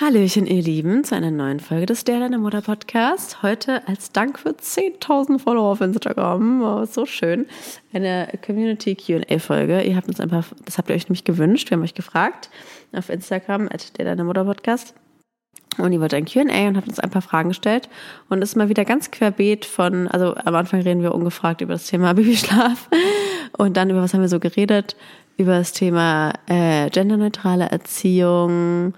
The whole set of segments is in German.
Hallöchen, ihr Lieben, zu einer neuen Folge des Der Deine Mutter Podcast. Heute als Dank für 10.000 Follower auf Instagram. Oh, so schön. Eine Community Q&A-Folge. Ihr habt uns ein paar, das habt ihr euch nämlich gewünscht. Wir haben euch gefragt auf Instagram, at Der Deine Mutter Podcast. Und ihr wollt ein Q&A und habt uns ein paar Fragen gestellt. Und ist mal wieder ganz querbeet von, also am Anfang reden wir ungefragt über das Thema Babyschlaf. Und dann über was haben wir so geredet? Über das Thema äh, genderneutrale Erziehung,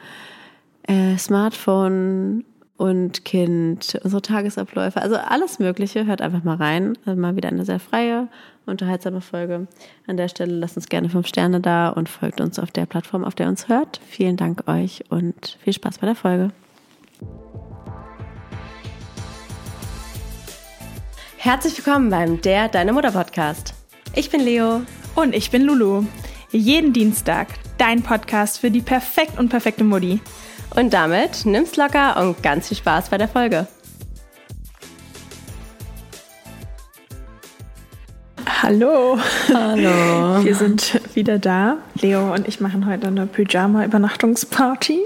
äh, Smartphone und Kind, unsere Tagesabläufe, also alles Mögliche. Hört einfach mal rein. Also mal wieder eine sehr freie, unterhaltsame Folge. An der Stelle lasst uns gerne fünf Sterne da und folgt uns auf der Plattform, auf der ihr uns hört. Vielen Dank euch und viel Spaß bei der Folge. Herzlich willkommen beim Der Deine Mutter Podcast. Ich bin Leo. Und ich bin Lulu. Jeden Dienstag dein Podcast für die perfekt und perfekte Mutti. Und damit nimm's locker und ganz viel Spaß bei der Folge. Hallo. Hallo. Wir sind wieder da. Leo und ich machen heute eine Pyjama-Übernachtungsparty.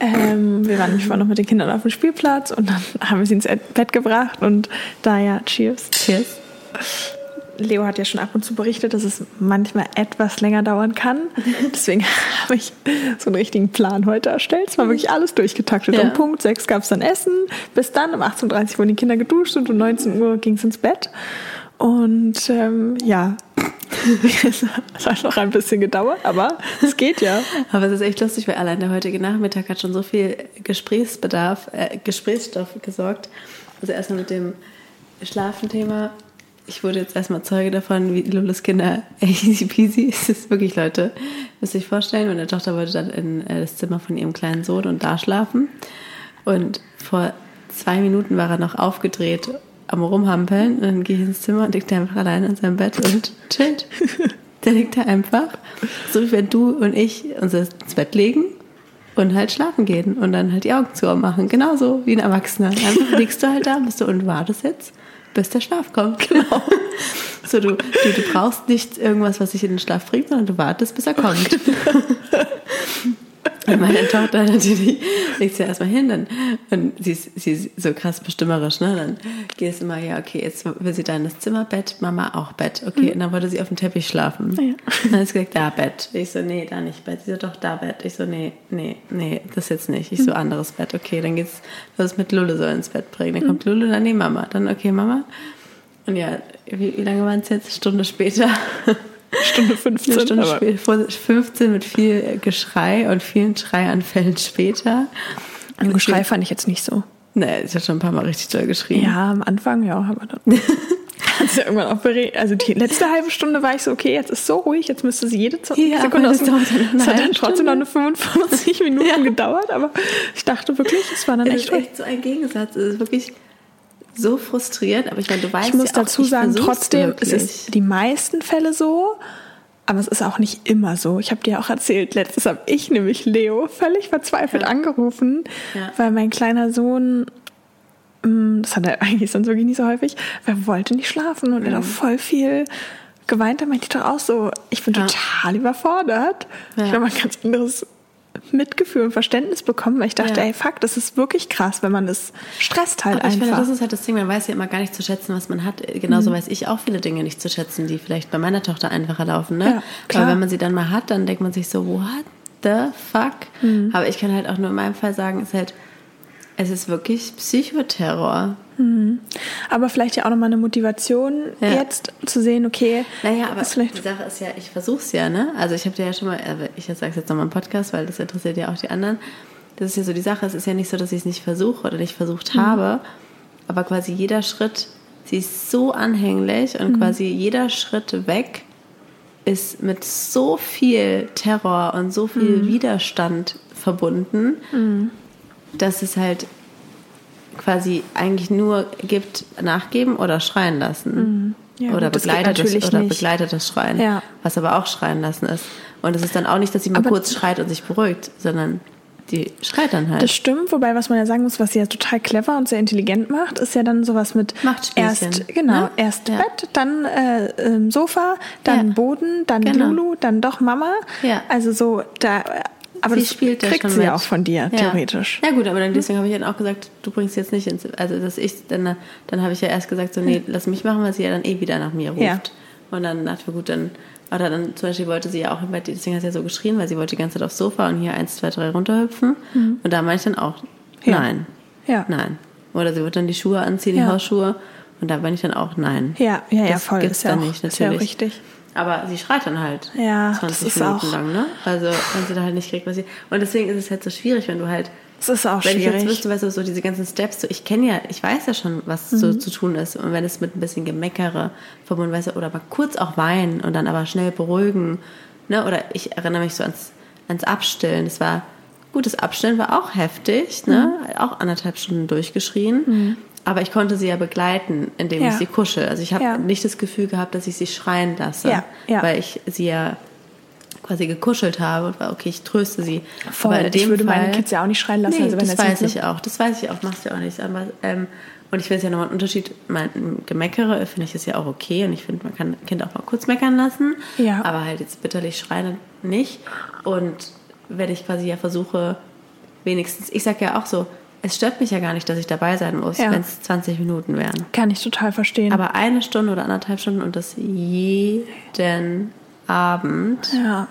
Ähm, wir waren nämlich vorhin noch mit den Kindern auf dem Spielplatz und dann haben wir sie ins Bett gebracht und da ja, cheers. Cheers. Leo hat ja schon ab und zu berichtet, dass es manchmal etwas länger dauern kann. Deswegen habe ich so einen richtigen Plan heute erstellt. Es war wirklich alles durchgetaktet. Ja. Um Punkt 6 gab es dann Essen. Bis dann um 18.30 Uhr wurden die Kinder geduscht und um 19 Uhr ging es ins Bett. Und ähm, ja, es hat noch ein bisschen gedauert, aber es geht ja. Aber es ist echt lustig, weil allein der heutige Nachmittag hat schon so viel Gesprächsbedarf, äh, Gesprächsstoff gesorgt. Also erstmal mit dem Schlafenthema. Ich wurde jetzt erstmal Zeuge davon, wie Lulus Kinder easy peasy. Es ist wirklich, Leute, müsst ihr euch vorstellen, meine Tochter wollte dann in äh, das Zimmer von ihrem kleinen Sohn und da schlafen. Und vor zwei Minuten war er noch aufgedreht am Rumhampeln. Und dann gehe ich ins Zimmer und liegt er einfach allein in seinem Bett und chillt. Der liegt da einfach, so wie wenn du und ich uns ins Bett legen und halt schlafen gehen und dann halt die Augen zu machen. Genauso wie ein Erwachsener. Einfach liegst du halt da bist du und wartest jetzt, bis der Schlaf kommt. Genau. So, du, du, du brauchst nicht irgendwas, was dich in den Schlaf bringt, sondern du wartest, bis er kommt. Und meine Tochter natürlich legt sie erstmal hin, dann, und sie ist, sie ist so krass bestimmerisch, ne? Dann gehst du mal, ja, okay, jetzt will sie dann das Zimmer, Bett, Mama auch Bett, okay, und dann wollte sie auf dem Teppich schlafen. Ja. Dann hat sie gesagt, da Bett. Ich so, nee, da nicht Bett. Sie so, doch, da Bett. Ich so, nee, nee, nee, das jetzt nicht. Ich so, anderes Bett, okay, dann geht's, los mit Lulu so ins Bett bringen. Dann kommt Lulu, dann nee, Mama. Dann, okay, Mama. Und ja, wie, wie lange waren es jetzt? Stunde später. Stunde 15. Eine Stunde vor 15 mit viel Geschrei und vielen Schreianfällen später. Ein Geschrei fand ich jetzt nicht so. Nee, ich habe schon ein paar Mal richtig doll geschrien. Ja, am Anfang, ja, aber dann. Hat sie irgendwann auch bere- Also die letzte halbe Stunde war ich so, okay, jetzt ist so ruhig, jetzt müsste sie jede Zo- Ja, Sekunde aus dem. dauert Es hat dann trotzdem noch eine 45 Minuten Ja. gedauert, aber ich dachte wirklich, es war dann Das echt ist echt so ein Gegensatz. Es ist wirklich so frustrierend, aber ich meine, du weißt Ich muss ja auch, dazu ich sagen, trotzdem, es ist die meisten Fälle so, aber es ist auch nicht immer so. Ich habe dir auch erzählt, letztes habe ich nämlich Leo völlig verzweifelt Ja. angerufen, Ja. weil mein kleiner Sohn, mm, das hat er eigentlich sonst wirklich nicht so häufig, weil er wollte nicht schlafen und er Mhm. hat auch voll viel geweint. Da meinte ich doch auch so, ich bin Ja. total überfordert. Ich habe mal ein ganz anderes Mitgefühl und Verständnis bekommen, weil ich dachte, Ja. ey, fuck, das ist wirklich krass, wenn man das stresst halt Aber ich einfach. finde, das ist halt das Ding, man weiß ja immer gar nicht zu schätzen, was man hat. Genauso Mhm. weiß ich auch viele Dinge nicht zu schätzen, die vielleicht bei meiner Tochter einfacher laufen. Ne? Ja, klar. Aber wenn man sie dann mal hat, dann denkt man sich so, what the fuck? Mhm. Aber ich kann halt auch nur in meinem Fall sagen, es ist halt, es ist wirklich Psychoterror. Aber vielleicht ja auch nochmal eine Motivation, Ja. jetzt zu sehen, okay, Naja, aber die Sache ist ja, ich versuch's ja, ne? Also ich habe dir ja schon mal, aber ich sage es jetzt nochmal im Podcast, weil das interessiert ja auch die anderen. Das ist ja so die Sache, es ist ja nicht so, dass ich es nicht versuche oder nicht versucht habe, aber quasi jeder Schritt, sie ist so anhänglich und quasi jeder Schritt weg ist mit so viel Terror und so viel Widerstand verbunden, dass es halt quasi eigentlich nur gibt, nachgeben oder schreien lassen. Ja, oder gut, das geht begleitet natürlich oder nicht. begleitet das Schreien. Ja. Was aber auch schreien lassen ist. Und es ist dann auch nicht, dass sie mal Aber- kurz schreit und sich beruhigt, sondern die schreit dann halt. Das stimmt, wobei was man ja sagen muss, was sie ja total clever und sehr intelligent macht, ist ja dann sowas mit Machtspielchen, erst genau ne? erst Ja. Bett, dann äh, ähm, Sofa, dann Ja. Boden, dann Genau. Lulu, dann doch Mama. Ja. Also so da Aber sie das spielt da kriegt schon sie mit. auch von dir, Ja. theoretisch. Ja gut, aber dann deswegen habe ich dann auch gesagt, du bringst jetzt nicht ins, also dass ich, dann, dann habe ich ja erst gesagt, so nee, lass mich machen, weil sie ja dann eh wieder nach mir ruft. Ja. Und dann dachte ich mir, gut, dann, oder dann zum Beispiel wollte sie ja auch deswegen hat sie ja so geschrien, weil sie wollte die ganze Zeit aufs Sofa und hier eins, zwei, drei runterhüpfen. Und da meinte ich dann auch, Mhm. Nein, Ja. nein. Oder sie wird dann die Schuhe anziehen, die. Hausschuhe. Und da bin ich dann auch nein. Ja, ja, ja, Das voll. gibt's Ist ja, auch, nicht, ist ja natürlich. richtig. Aber sie schreit dann halt Ja, 20 das ist Minuten lang, ne? Also wenn sie da halt nicht kriegt, was sie. Und deswegen ist es halt so schwierig, wenn du halt Es ist auch wenn ich jetzt schwierig. wüsste, weißt du, so diese ganzen Steps, so, ich kenne ja, ich weiß ja schon, was Mhm. so zu tun ist. Und wenn es mit ein bisschen Gemeckere verbunden weißt du, oder mal kurz auch weinen und dann aber schnell beruhigen, ne? Oder ich erinnere mich so ans, ans Abstillen. Das war, gut, das Abstillen war auch heftig, ne? Mhm. Auch anderthalb Stunden durchgeschrien. Aber ich konnte sie ja begleiten, indem Ja. ich sie kuschel. Also ich habe Ja. nicht das Gefühl gehabt, dass ich sie schreien lasse, Ja, weil ich sie ja quasi gekuschelt habe und war, okay, ich tröste sie. Voll. Aber in dem ich würde meine Fall- Kids ja auch nicht schreien lassen. Nee, also das weiß nicht- ich auch. Das weiß ich auch, machst du ja auch nicht. Aber, ähm, und ich finde es ja nochmal ein Unterschied. Mein Gemeckere finde ich ist ja auch okay. Und ich finde, man kann ein Kind auch mal kurz meckern lassen. Ja. Aber halt jetzt bitterlich schreien nicht. Und wenn ich quasi ja versuche, wenigstens, ich sage ja auch so, es stört mich ja gar nicht, dass ich dabei sein muss, Ja. wenn es 20 Minuten wären. Kann ich total verstehen. Aber eine Stunde oder anderthalb Stunden und das jeden Abend ja.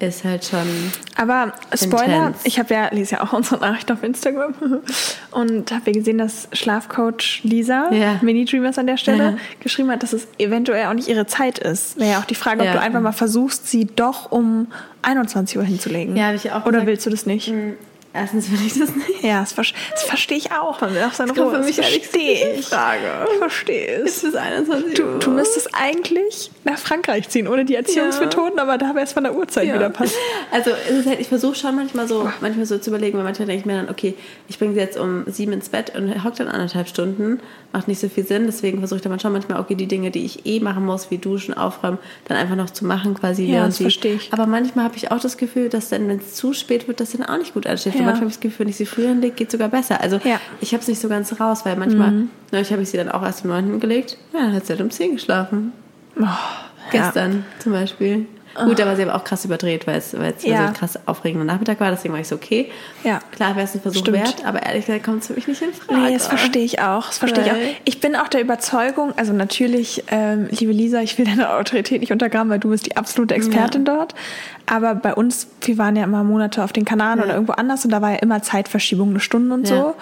ist halt schon. Aber Spoiler, Intens. ich habe ja, lese ja auch unsere Nachricht auf Instagram und habe ja gesehen, dass Schlafcoach Lisa, Ja. Mini Dreamers an der Stelle, Ja. geschrieben hat, dass es eventuell auch nicht ihre Zeit ist. Wäre ja auch die Frage, ob Ja. du einfach mal versuchst, sie doch um 21 Uhr hinzulegen. Ja, hab ich auch Oder gesagt. willst du das nicht? Erstens will ich das nicht. Ja, das, ver das verstehe ich auch. Man will auch seine Das Ruhe. für mich das verstehe ich. Frage. Ich verstehe es. Es 21 Du, du müsstest eigentlich nach Frankreich ziehen, ohne die Erziehungsmethoden, aber da wäre es von der Uhrzeit Ja. wieder passt. Also halt, ich versuche schon manchmal so, manchmal so zu überlegen, weil manchmal denke ich mir dann, okay, ich bringe sie jetzt um sieben ins Bett und hocke dann anderthalb Stunden, macht nicht so viel Sinn, deswegen versuche ich dann schon manchmal, okay, die Dinge, die ich eh machen muss, wie duschen, aufräumen, dann einfach noch zu machen quasi. Ja, das verstehe ich. Aber manchmal habe ich auch das Gefühl, dass dann, wenn es zu spät wird, das dann auch nicht gut ansteht. Ja. Manchmal habe ich das Gefühl, wenn ich sie früher hinlege, geht sogar besser. Also Ja. Mhm. ich habe es nicht so ganz raus, weil manchmal, neulich habe ich sie dann auch erst um neunten gelegt, ja, dann hat sie halt um zehn geschlafen. Oh, Gestern zum Beispiel. Gut, aber sie haben auch krass überdreht, weil es, weil es Ja. so ein krass aufregender Nachmittag war. Deswegen war ich so, okay. Ja. Klar wäre es ein Versuch Stimmt. wert, aber ehrlich gesagt kommt es für mich nicht in Frage. Nee, das verstehe ich auch. Das verstehe ich auch. Ich bin auch der Überzeugung, also natürlich, ähm, liebe Lisa, ich will deine Autorität nicht untergraben, weil du bist die absolute Expertin dort. Aber bei uns, wir waren ja immer Monate auf den Kanaren Ja. oder irgendwo anders und da war ja immer Zeitverschiebung, eine Stunde und Ja. so.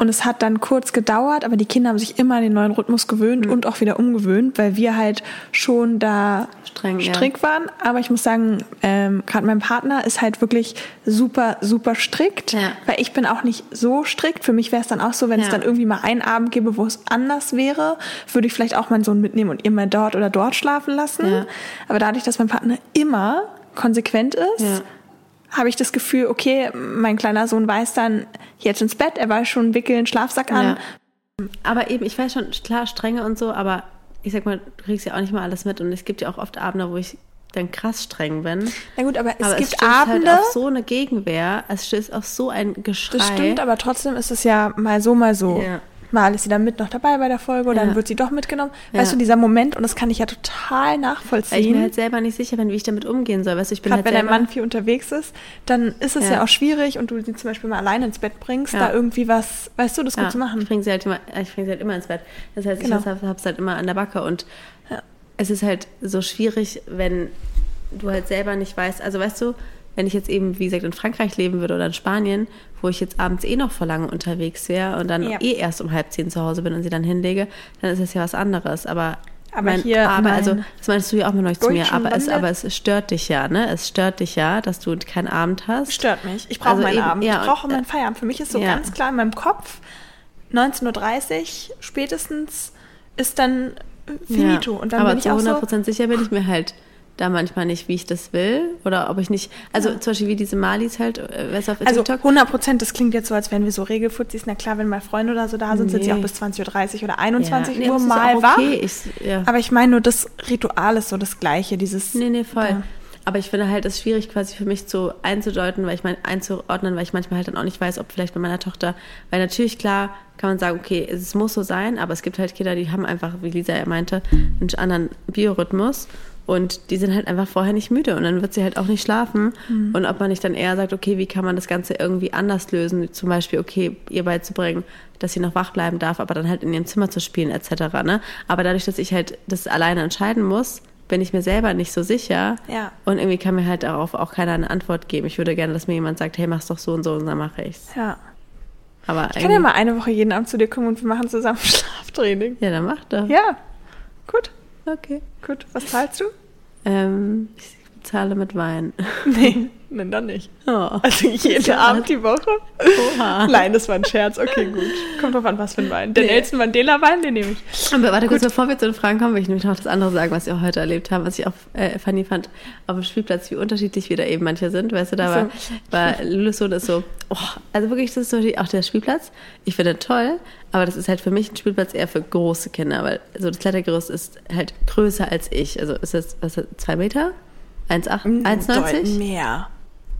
Und es hat dann kurz gedauert, aber die Kinder haben sich immer an den neuen Rhythmus gewöhnt Mhm. und auch wieder umgewöhnt, weil wir halt schon da Streng, ja. strikt waren. Aber ich muss sagen, ähm, gerade mein Partner ist halt wirklich super, super strikt, Ja. weil ich bin auch nicht so strikt. Für mich wäre es dann auch so, wenn es Ja. dann irgendwie mal einen Abend gäbe, wo es anders wäre, würde ich vielleicht auch meinen Sohn mitnehmen und immer dort oder dort schlafen lassen. Ja. Aber dadurch, dass mein Partner immer konsequent ist, Ja. Habe ich das Gefühl, okay, mein kleiner Sohn weiß dann jetzt ins Bett, er weiß schon, wickeln, Schlafsack an. Ja. Aber eben, ich weiß schon, klar, strenge und so, aber ich sag mal, du kriegst ja auch nicht mal alles mit. Und es gibt ja auch oft Abende, wo ich dann krass streng bin. Na gut, aber es aber gibt es stößt Abende, halt auf so eine Gegenwehr. Es stößt auf so ein Geschrei. das stimmt, aber trotzdem ist es ja mal so, mal so. Ja. Mal ist sie dann mit noch dabei bei der Folge oder Ja. dann wird sie doch mitgenommen. Ja. Weißt du, dieser Moment, und das kann ich ja total Weil ich nachvollziehen. mir halt selber nicht sicher bin, wie ich damit umgehen soll. Weißt du, ich bin Gerade halt wenn dein selber, Mann viel unterwegs ist, dann ist es ja. Ja. auch schwierig und du sie zum Beispiel mal alleine ins Bett bringst, da irgendwie was, weißt du, das gut zu machen. Ich bringe sie, halt immer, ich bring sie halt immer ins Bett. Das heißt, Genau. ich habe es halt immer an der Backe. Und es ist halt so schwierig, wenn du halt selber nicht weißt. Also weißt du, wenn ich jetzt eben, wie gesagt, in Frankreich leben würde oder in Spanien, wo ich jetzt abends eh noch vor lange unterwegs wäre und dann Ja. eh erst um halb zehn zu Hause bin und sie dann hinlege, dann ist das ja was anderes. Aber, Aber hier aber mein also, das meinst du ja auch mal neulich zu mir, aber es, aber es stört dich ja, ne? Es stört dich ja, dass du keinen Abend hast. Stört mich. Ich brauche Also meinen eben, Abend. ja, ich brauche und- meinen Feierabend. Für mich ist so Ja. ganz klar in meinem Kopf, 19.30 Uhr spätestens ist dann äh, finito. Und dann aber bin ich zu auch 100% so, sicher bin ich mir halt da manchmal nicht, wie ich das will. Oder ob ich nicht, also zum Beispiel wie diese Malis halt, äh, auf also TikTok. 100 Prozent, das klingt jetzt so, als wären wir so Regelfutzis. Na klar, wenn mal Freunde oder so da sind, sind sie Nee. auch bis 20.30 Uhr oder 21 nee, Uhr ist mal auch wach. okay. Ich, ja. Aber ich meine nur, das Ritual ist so das Gleiche, dieses... Nee, nee, voll. Ja. Aber ich finde halt, es ist schwierig quasi für mich zu einzudeuten, weil ich mein, einzuordnen, weil ich manchmal halt dann auch nicht weiß, ob vielleicht bei meiner Tochter, weil natürlich klar kann man sagen, okay, es muss so sein, aber es gibt halt Kinder, die haben einfach, wie Lisa ja meinte, einen anderen Biorhythmus Und die sind halt einfach vorher nicht müde und dann wird sie halt auch nicht schlafen. Mhm. Und ob man nicht dann eher sagt, okay, wie kann man das Ganze irgendwie anders lösen? Zum Beispiel, okay, ihr beizubringen, dass sie noch wach bleiben darf, aber dann halt in ihrem Zimmer zu spielen, etc. Ne? Aber dadurch, dass ich halt das alleine entscheiden muss, bin ich mir selber nicht so sicher. Ja. Und irgendwie kann mir halt darauf auch keiner eine Antwort geben. Ich würde gerne, dass mir jemand sagt, hey, mach's doch so und so und dann mache ich's. Ja. Aber Ich kann ja mal eine Woche jeden Abend zu dir kommen und wir machen zusammen Schlaftraining. Ja, dann mach doch. Ja. Gut, Okay. gut. Was zahlst du? Ähm, ich bezahle mit Wein. Nee, nein, dann nicht. Oh. Also jeden Ja. Abend die Woche? Oha. Nein, das war ein Scherz. Okay, gut. Kommt drauf an, was für ein Wein. Den Nee. Nelson Mandela Wein, den nehme ich. Aber warte kurz, bevor wir zu den Fragen kommen, will ich nämlich noch das andere sagen, was wir auch heute erlebt haben, was ich auch äh, funny fand auf dem Spielplatz, wie unterschiedlich wir da eben manche sind. Weißt du, da war, war Lulus Sohn ist so, oh, also wirklich, das ist so die, auch der Spielplatz. Ich finde toll, aber das ist halt für mich ein Spielplatz eher für große Kinder, weil so das Klettergerüst ist halt größer als ich. Also ist das, was ist das, zwei Meter? 1,8? 1,90? Mehr.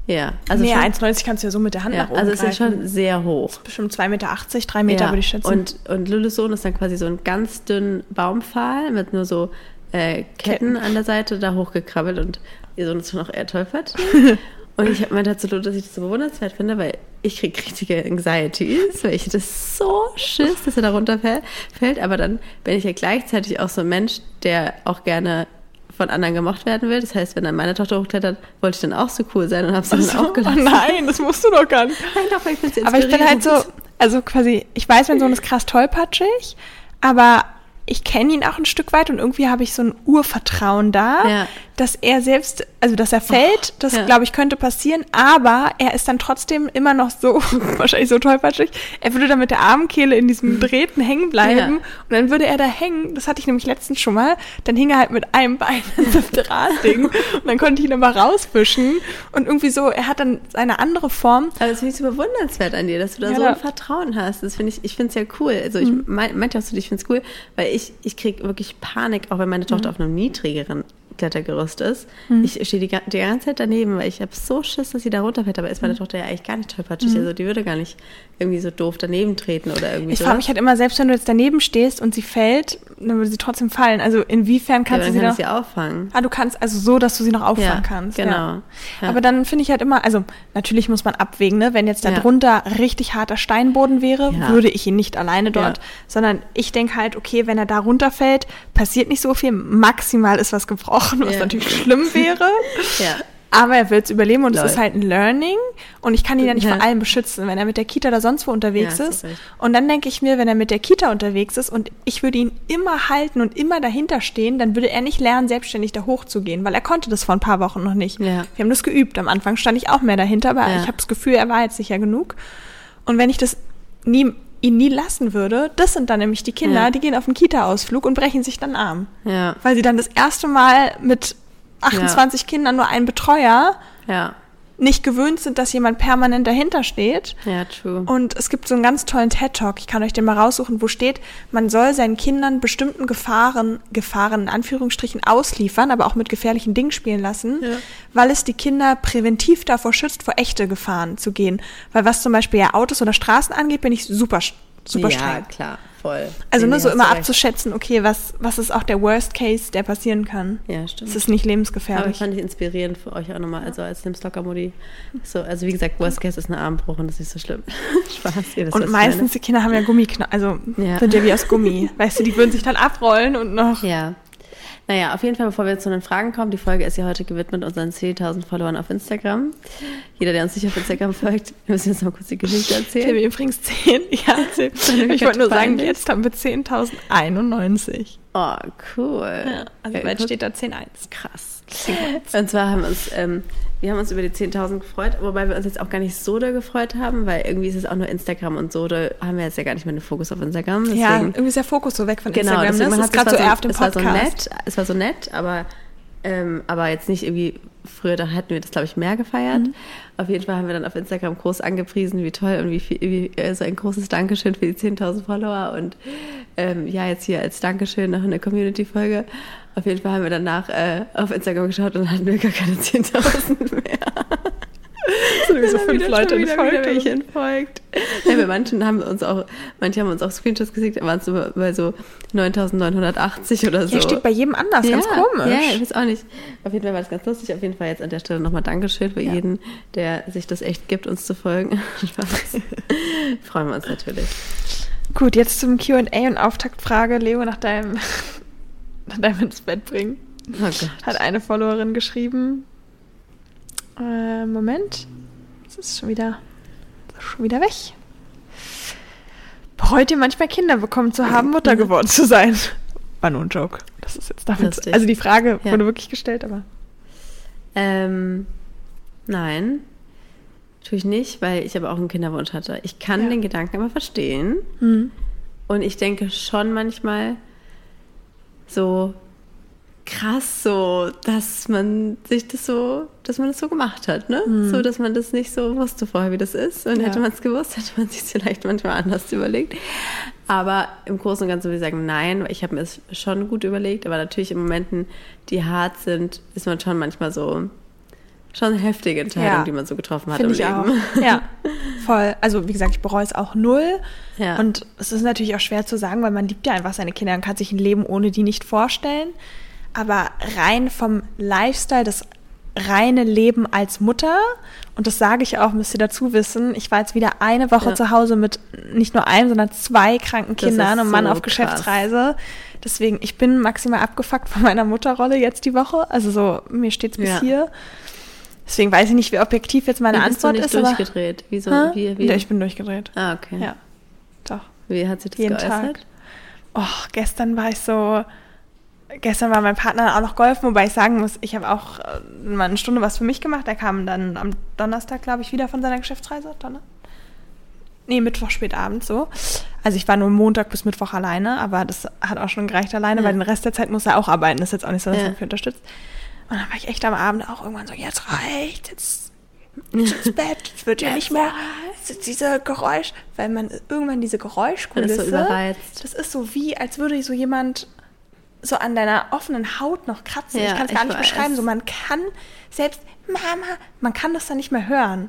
Ja, also schon, 1,90 kannst du ja so mit der Hand ja, nach oben also es ist greifen. schon sehr hoch. Bestimmt 2,80 Meter, 3 Meter Ja, würde ich schätzen. Und, und Lulus Sohn ist dann quasi so ein ganz dünnen Baumpfahl mit nur so äh, Ketten, Ketten. an der Seite da hochgekrabbelt und ihr Sohn ist schon auch eher und ich habe meinte zu Lulu, dass ich das so bewundernswert finde, weil ich kriege richtige Anxieties, weil ich das so schiss, dass er da runterfällt. Aber dann bin ich ja gleichzeitig auch so ein Mensch, der auch gerne von anderen gemocht werden will. Das heißt, wenn dann meine Tochter hochklettert, wollte ich dann auch so cool sein und habe sie dann so, auch oh gelassen. nein, das musst du doch gar nicht. Nein, doch, ich find's Aber ich bin halt so, also quasi, ich weiß, mein Sohn ist krass tollpatschig, aber ich kenne ihn auch ein Stück weit und irgendwie habe ich so ein Urvertrauen da, Ja. Dass er selbst, also dass er fällt, das ja. glaube ich könnte passieren, aber er ist dann trotzdem immer noch so, wahrscheinlich so tollpatschig, er würde dann mit der Armkehle in diesem Drähten hängen bleiben Ja. und dann würde er da hängen, das hatte ich nämlich letztens schon mal, dann hing er halt mit einem Bein in das Drahtding und dann konnte ich ihn immer rauswischen und irgendwie so, er hat dann seine andere Form, Aber das finde ich so bewundernswert an dir, dass du da Ja, so ein Vertrauen hast. Das finde ich, ich finde es ja cool. Also ich Mhm. mein, meinte auch so, ich finde es cool, weil ich, ich kriege wirklich Panik, auch wenn meine Tochter Mhm. auf einem niedrigeren Klettergerüst ist. Ich stehe die, die ganze Zeit daneben, weil ich habe so Schiss, dass sie da runterfällt. Aber Mhm. ist meine Tochter ja eigentlich gar nicht tollpatschig. Also die würde gar nicht irgendwie so doof daneben treten oder irgendwie Ich frage mich halt immer, selbst wenn du jetzt daneben stehst und sie fällt, dann würde sie trotzdem fallen. Also inwiefern ja, kannst aber du sie kann noch... sie auffangen. Ah, du kannst, also so, dass du sie noch auffangen Ja, kannst. genau. Ja. Ja. Aber dann finde ich halt immer, also natürlich muss man abwägen, ne? wenn jetzt da Ja. drunter richtig harter Steinboden wäre, Ja. würde ich ihn nicht alleine dort, Ja. sondern ich denke halt, okay, wenn er da runterfällt, passiert nicht so viel, maximal ist was gebrochen, was Ja. natürlich schlimm wäre. Ja. Aber er wird es überleben und Lol. es ist halt ein Learning und ich kann ihn ja nicht Ja. vor allem beschützen, wenn er mit der Kita oder sonst wo unterwegs Ja, ist. Und dann denke ich mir, wenn er mit der Kita unterwegs ist und ich würde ihn immer halten und immer dahinter stehen, dann würde er nicht lernen, selbstständig da hochzugehen, weil er konnte das vor ein paar Wochen noch nicht. Ja. Wir haben das geübt. Am Anfang stand ich auch mehr dahinter, aber ich habe das Gefühl, er war jetzt sicher genug. Und wenn ich das nie, ihn nie lassen würde, das sind dann nämlich die Kinder, Ja. die gehen auf einen Kita-Ausflug und brechen sich dann Arm. Ja. Weil sie dann das erste Mal mit 28 Kindern nur einen Betreuer Ja. nicht gewöhnt sind, dass jemand permanent dahinter steht. Ja, true. Und es gibt so einen ganz tollen TED-Talk, ich kann euch den mal raussuchen, wo steht, man soll seinen Kindern bestimmten Gefahren, Gefahren in Anführungsstrichen ausliefern, aber auch mit gefährlichen Dingen spielen lassen, Ja. weil es die Kinder präventiv davor schützt, vor echte Gefahren zu gehen. Weil was zum Beispiel ja Autos oder Straßen angeht, bin ich super, super ja, streng. klar, voll. Also Nee, nur nee, so immer recht. abzuschätzen, okay, was, was ist auch der Worst Case, der passieren kann. Ja, stimmt. Es ist nicht Aber lebensgefährlich. fand ich inspirierend für euch auch nochmal, also als Nimmstocker-Modi. So, also wie gesagt, Worst Case ist ein Armbruch und das ist nicht so schlimm. Spaß. Ihr wisst, Und ich meistens, die Kinder haben ja Gummiknochen, also Ja. sind ja wie aus Gummi. Weißt du, die würden sich dann abrollen und noch. Ja. Naja, auf jeden Fall, bevor wir zu den Fragen kommen, die Folge ist ja heute gewidmet unseren 10.000 Followern auf Instagram. Jeder, der uns nicht auf Instagram folgt, wir müssen jetzt mal kurz die Geschichte Ich habe erzählen. übrigens 10. Ja, 10. Ich wollte nur sagen, jetzt haben wir 10.091. Oh, cool. Ja, also Ja, bald guck. steht da 10.1. Krass. Und zwar haben wir uns, ähm, wir haben uns über die 10.000 gefreut, wobei wir uns jetzt auch gar nicht so doll gefreut haben, weil irgendwie ist es auch nur Instagram und so doll haben wir jetzt ja gar nicht mehr den Fokus auf Instagram. Deswegen, Ja, irgendwie ist der Fokus so weg von genau, Instagram. deswegen ne? man Das hat ist gerade so eher auf dem es war so Podcast. nett, es war so nett, aber ähm, aber jetzt nicht irgendwie, früher da hätten wir das, glaube ich, mehr gefeiert. Mhm. Auf jeden Fall haben wir dann auf Instagram groß angepriesen, wie toll und wie, viel, wie äh, so ein großes Dankeschön für die 10.000 Follower und ähm, ja, jetzt hier als Dankeschön noch eine Community-Folge. Auf jeden Fall haben wir danach äh, auf Instagram geschaut und hatten wir gar keine 10.000 mehr. sind so fünf Leute wieder, entfolgt. wieder welche entfolgt. Ja, bei manchen haben uns auch, manche haben uns auch Screenshots geschickt, da waren es so bei so 9980 oder so. Ja, steht bei jedem anders, ganz komisch. Ja, ich weiß auch nicht. Auf jeden Fall war das ganz lustig. Auf jeden Fall jetzt an der Stelle nochmal Dankeschön für Ja. jeden, der sich das echt gibt, uns zu folgen. Freuen wir uns natürlich. Gut, jetzt zum Q&A und Auftaktfrage. Leo, nach deinem, nach deinem ins Bett bringen. Oh. Hat eine Followerin geschrieben. Äh, Moment. Ist schon wieder, ist schon wieder weg. Ihr manchmal Kinder bekommen zu haben, Mutter geworden zu sein? War nur ein Joke. Das ist jetzt damit. Lustig. Also die Frage Ja. wurde wirklich gestellt, aber. Ähm, nein, tue ich nicht, weil ich aber auch einen Kinderwunsch hatte. Ich kann Ja. den Gedanken aber verstehen. Hm. Und ich denke schon manchmal so krass so, dass man sich das so, dass man das so gemacht hat, ne? So, dass man das nicht so wusste vorher, wie das ist. Und Ja. hätte man es gewusst, hätte man sich vielleicht manchmal anders überlegt. Aber im Großen und Ganzen würde ich sagen, nein, weil ich habe mir es schon gut überlegt. Aber natürlich in Momenten, die hart sind, ist man schon manchmal so, schon heftige Entscheidung, Ja. die man so getroffen hat Finde im ich auch. Leben. Ja, voll. Also wie gesagt, ich bereue es auch null. Ja. Und es ist natürlich auch schwer zu sagen, weil man liebt ja einfach seine Kinder und kann sich ein Leben ohne die nicht vorstellen. Aber rein vom Lifestyle, das reine Leben als Mutter, und das sage ich auch, müsst ihr dazu wissen, ich war jetzt wieder eine Woche Ja. zu Hause mit nicht nur einem, sondern zwei kranken Kindern und Mann so auf krass. Geschäftsreise. Deswegen, ich bin maximal abgefuckt von meiner Mutterrolle jetzt die Woche. Also so, mir steht's bis Ja. hier. Deswegen weiß ich nicht, wie objektiv jetzt meine Wie bist du Antwort nicht ist. Durchgedreht? Wie so, Hä? wie, wie? Ja, ich bin durchgedreht. ah, okay. Ja, doch. Wie hat sich das Jeden geäußert? Tag. Oh, gestern war ich so. Gestern war mein Partner auch noch golfen, wobei ich sagen muss, ich habe auch äh, mal eine Stunde was für mich gemacht. Er kam dann am Donnerstag, glaube ich, wieder von seiner Geschäftsreise. Donner? Nee, Mittwoch spät abends so. Also ich war nur Montag bis Mittwoch alleine, aber das hat auch schon gereicht alleine, Ja. weil den Rest der Zeit muss er auch arbeiten. Das ist jetzt auch nicht so, dass Ja. er mich unterstützt. Und dann war ich echt am Abend auch irgendwann so, jetzt reicht, jetzt ins Bett, jetzt wird ja nicht mehr diese Geräusch, weil man irgendwann diese Geräuschkulisse, Man ist so überreizt. das ist so wie, als würde so jemand so an deiner offenen Haut noch kratzen. Ja, ich kann es gar ich nicht weiß. beschreiben. So, man kann selbst, Mama, man kann das dann nicht mehr hören.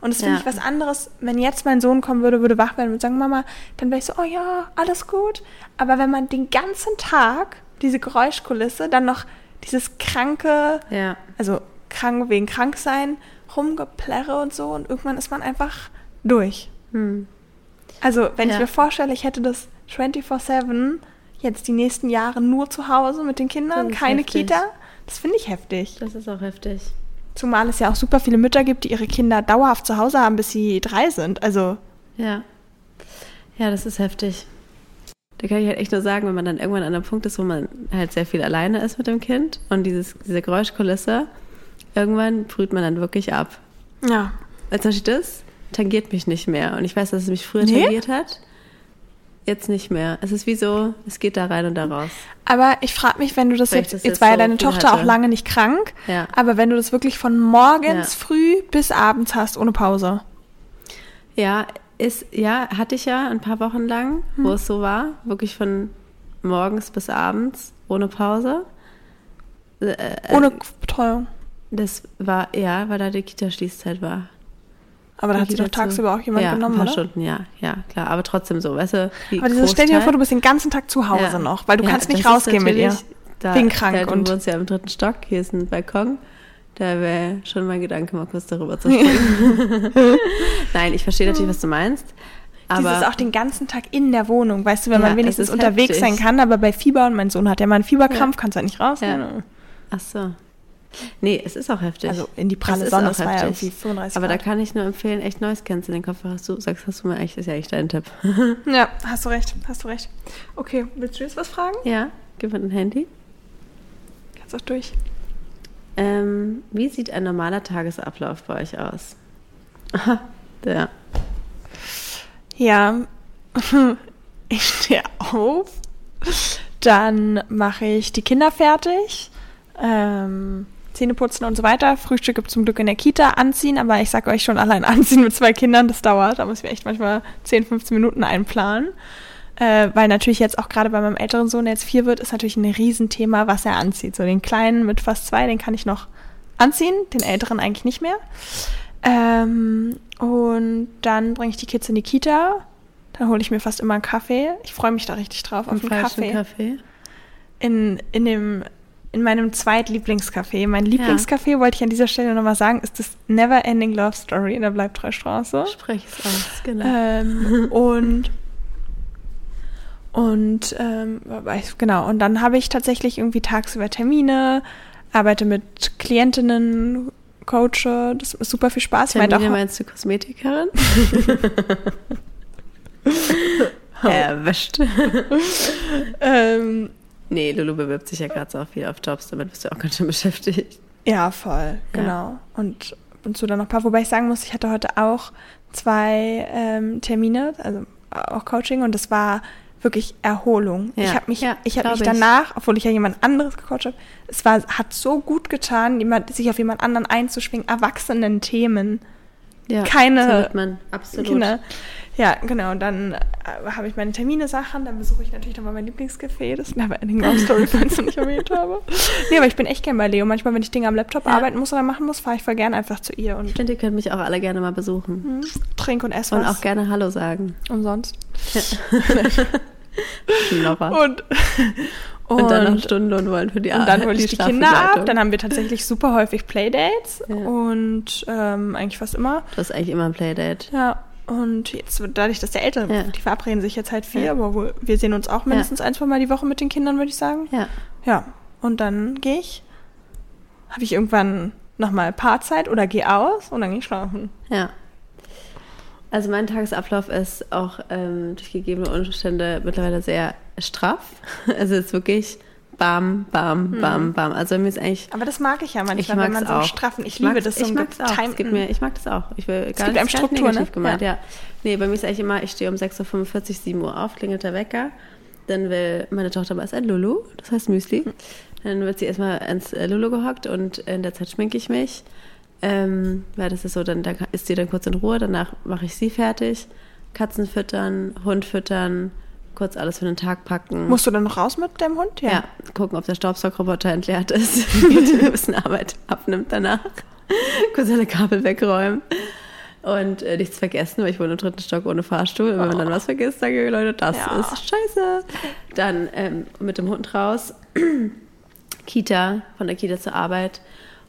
Und das finde Ja. ich was anderes, wenn jetzt mein Sohn kommen würde, würde wach werden und sagen, Mama, dann wäre ich so, oh ja, alles gut. Aber wenn man den ganzen Tag diese Geräuschkulisse, dann noch dieses kranke, Ja. also krank wegen Kranksein, rumgeplärre und so und irgendwann ist man einfach durch. Hm. Also, wenn ich Ja. mir vorstelle, ich hätte das 24-7 jetzt die nächsten Jahre nur zu Hause mit den Kindern, keine heftig. Kita, das finde ich heftig. Das ist auch heftig. Zumal es ja auch super viele Mütter gibt, die ihre Kinder dauerhaft zu Hause haben, bis sie drei sind. Also, Ja. Ja, das ist heftig. Da kann ich halt echt nur sagen, wenn man dann irgendwann an einem Punkt ist, wo man halt sehr viel alleine ist mit dem Kind und dieses, diese Geräuschkulisse, irgendwann brüht man dann wirklich ab. ja. Zum Beispiel das tangiert mich nicht mehr. Und ich weiß, dass es mich früher Nee? tangiert hat. Jetzt nicht mehr. Es ist wie so, es geht da rein und da raus. Aber ich frage mich, wenn du das jetzt, jetzt jetzt war ja so deine viel Tochter auch hatte. lange nicht krank, Ja. aber wenn du das wirklich von morgens Ja. früh bis abends hast, ohne Pause. Ja, ist, ja, hatte ich ja ein paar Wochen lang, wo Hm. es so war. Wirklich von morgens bis abends, ohne Pause. Äh, äh, Ohne Betreuung. Das war, ja, weil da die Kita-Schließzeit war. Aber da hat Kita doch tagsüber auch jemand ja, genommen, ein paar oder? Stunden, ja, ja, klar. Aber trotzdem so, weißt du, Aber dieses, stell dir mal vor, du bist den ganzen Tag zu Hause Ja. noch, weil du Ja, kannst nicht rausgehen mit ihr. Da, Wegen krank ja, du und- wohnst ja im dritten Stock, hier ist ein Balkon. Da wäre schon mein Gedanke, mal kurz darüber zu springen. Nein, ich verstehe natürlich, was du meinst. Aber Dieses auch den ganzen Tag in der Wohnung, weißt du, wenn Ja, man wenigstens unterwegs heftig. sein kann, aber bei Fieber und mein Sohn hat ja mal einen Fieberkrampf, kannst halt nicht raus. Ja. ne? Ach so. Nee, es ist auch heftig. Also in die pralle Sonne, auch war ja heftig. irgendwie 35 Aber da Grad. kann ich nur empfehlen, echt Noise Cancelling Kopfhörer. Hast du sagst, hast du mir echt, ist ja echt dein Tipp. Ja, hast du recht, hast du recht. Okay, willst du jetzt was fragen? ja, gib mir ein Handy. Kannst auch durch. Ähm, wie sieht ein normaler Tagesablauf bei euch aus? Aha, ja. Ja, ich stehe auf, dann mache ich die Kinder fertig, ähm, Zähne putzen und so weiter. Frühstück gibt zum Glück in der Kita, anziehen, aber ich sag euch schon, allein anziehen mit zwei Kindern, das dauert. Da muss ich mir echt manchmal 10, 15 Minuten einplanen. Äh, weil natürlich jetzt auch gerade bei meinem älteren Sohn, der jetzt vier wird, ist natürlich ein Riesenthema, was er anzieht. So den kleinen mit fast zwei, den kann ich noch anziehen, den älteren eigentlich nicht mehr. Ähm, und dann bringe ich die Kids in die Kita. Dann hole ich mir fast immer einen Kaffee. Ich freue mich da richtig drauf auf einen Kaffee. Kaffee. In, in, dem, in meinem Zweitlieblingscafé. Mein Lieblingscafé, wollte ich an dieser Stelle nochmal sagen, ist das Never Ending Love Story in der Bleibtreustraße. Sprech es aus, genau. Ähm, und und ähm, weiß- genau, und dann habe ich tatsächlich irgendwie tagsüber Termine, arbeite mit Klientinnen, coache, das ist super viel Spaß. Meint Termine auch, meinst du Kosmetikerin? Erwischt. ähm, Nee, Lulu bewirbt sich ja gerade so auch viel auf Jobs, damit bist du auch ganz schön beschäftigt. ja, voll, genau. Und und zu dann noch ein paar, wobei ich sagen muss, ich hatte heute auch zwei ähm, Termine, also auch Coaching, und das war wirklich Erholung. Ja, Ich habe mich, ja, ich habe mich ich. danach, obwohl ich ja jemand anderes gecoacht habe, es war, hat so gut getan, jemand, sich auf jemand anderen einzuschwingen, erwachsenen Themen. Ja, Keine so absolut. Kinder. Ja, genau. Und dann äh, habe ich meine Termine, Sachen. Dann besuche ich natürlich nochmal mein Lieblingscafé, das Never Ending Love Story, falls ich noch nicht erwähnt habe. Nee, aber ich bin echt gern bei Leo. Manchmal, wenn ich Dinge am Laptop Ja. arbeiten muss oder machen muss, fahre ich voll gern einfach zu ihr Ich und finde, ihr könnt mich auch alle gerne mal besuchen. hm, trink und ess Und was. auch gerne Hallo sagen. umsonst. Schnopper. Und, Und, dann noch Stundenlohn wollen für die Und dann hole ich die Kinder ab. Dann haben wir tatsächlich super häufig Playdates. Ja. Und ähm, eigentlich fast immer. Du hast eigentlich immer ein Playdate. Ja. Und jetzt, dadurch, dass der Ältere, Ja. die verabreden sich jetzt halt viel, Ja. aber wir sehen uns auch mindestens ein, zwei Mal die Woche mit den Kindern, würde ich sagen. Ja. Ja, und dann gehe ich, habe ich irgendwann nochmal Paarzeit oder gehe aus und dann gehe ich schlafen. Ja. Also mein Tagesablauf ist auch ähm, durch gegebene Umstände mittlerweile sehr straff. Also es ist wirklich bam, bam, bam, bam. Also mir ist eigentlich Aber das mag ich ja ich manchmal, mag wenn man es so auch. straffen. Ich, liebe mag's- das so Ich einen mag es auch. Es gibt mir, ich mag das auch. Ich will gar gibt nicht, Struktur, negativ ne? gemeint, Ja. ja. Nee, bei mir ist eigentlich immer, ich stehe um 6.45 Uhr, 7 Uhr auf, klingelt der Wecker. Dann will meine Tochter mal ein Lulu, das heißt Müsli. Dann wird sie erstmal ins äh, Lulu gehockt und in der Zeit schminke ich mich. Ähm, weil das ist so, dann, dann ist sie dann kurz in Ruhe, danach mache ich sie fertig. Katzen füttern, Hund füttern, kurz alles für den Tag packen. Musst du dann noch raus mit dem Hund? Ja. gucken, ob der Staubsaugerroboter entleert ist, ein bisschen Arbeit abnimmt danach. Kurz alle Kabel wegräumen. Und äh, nichts vergessen, weil ich wohne im dritten Stock ohne Fahrstuhl. Und wenn man dann was vergisst, sage ich, Leute, das Ja. ist scheiße. Dann ähm, mit dem Hund raus, Kita, von der Kita zur Arbeit.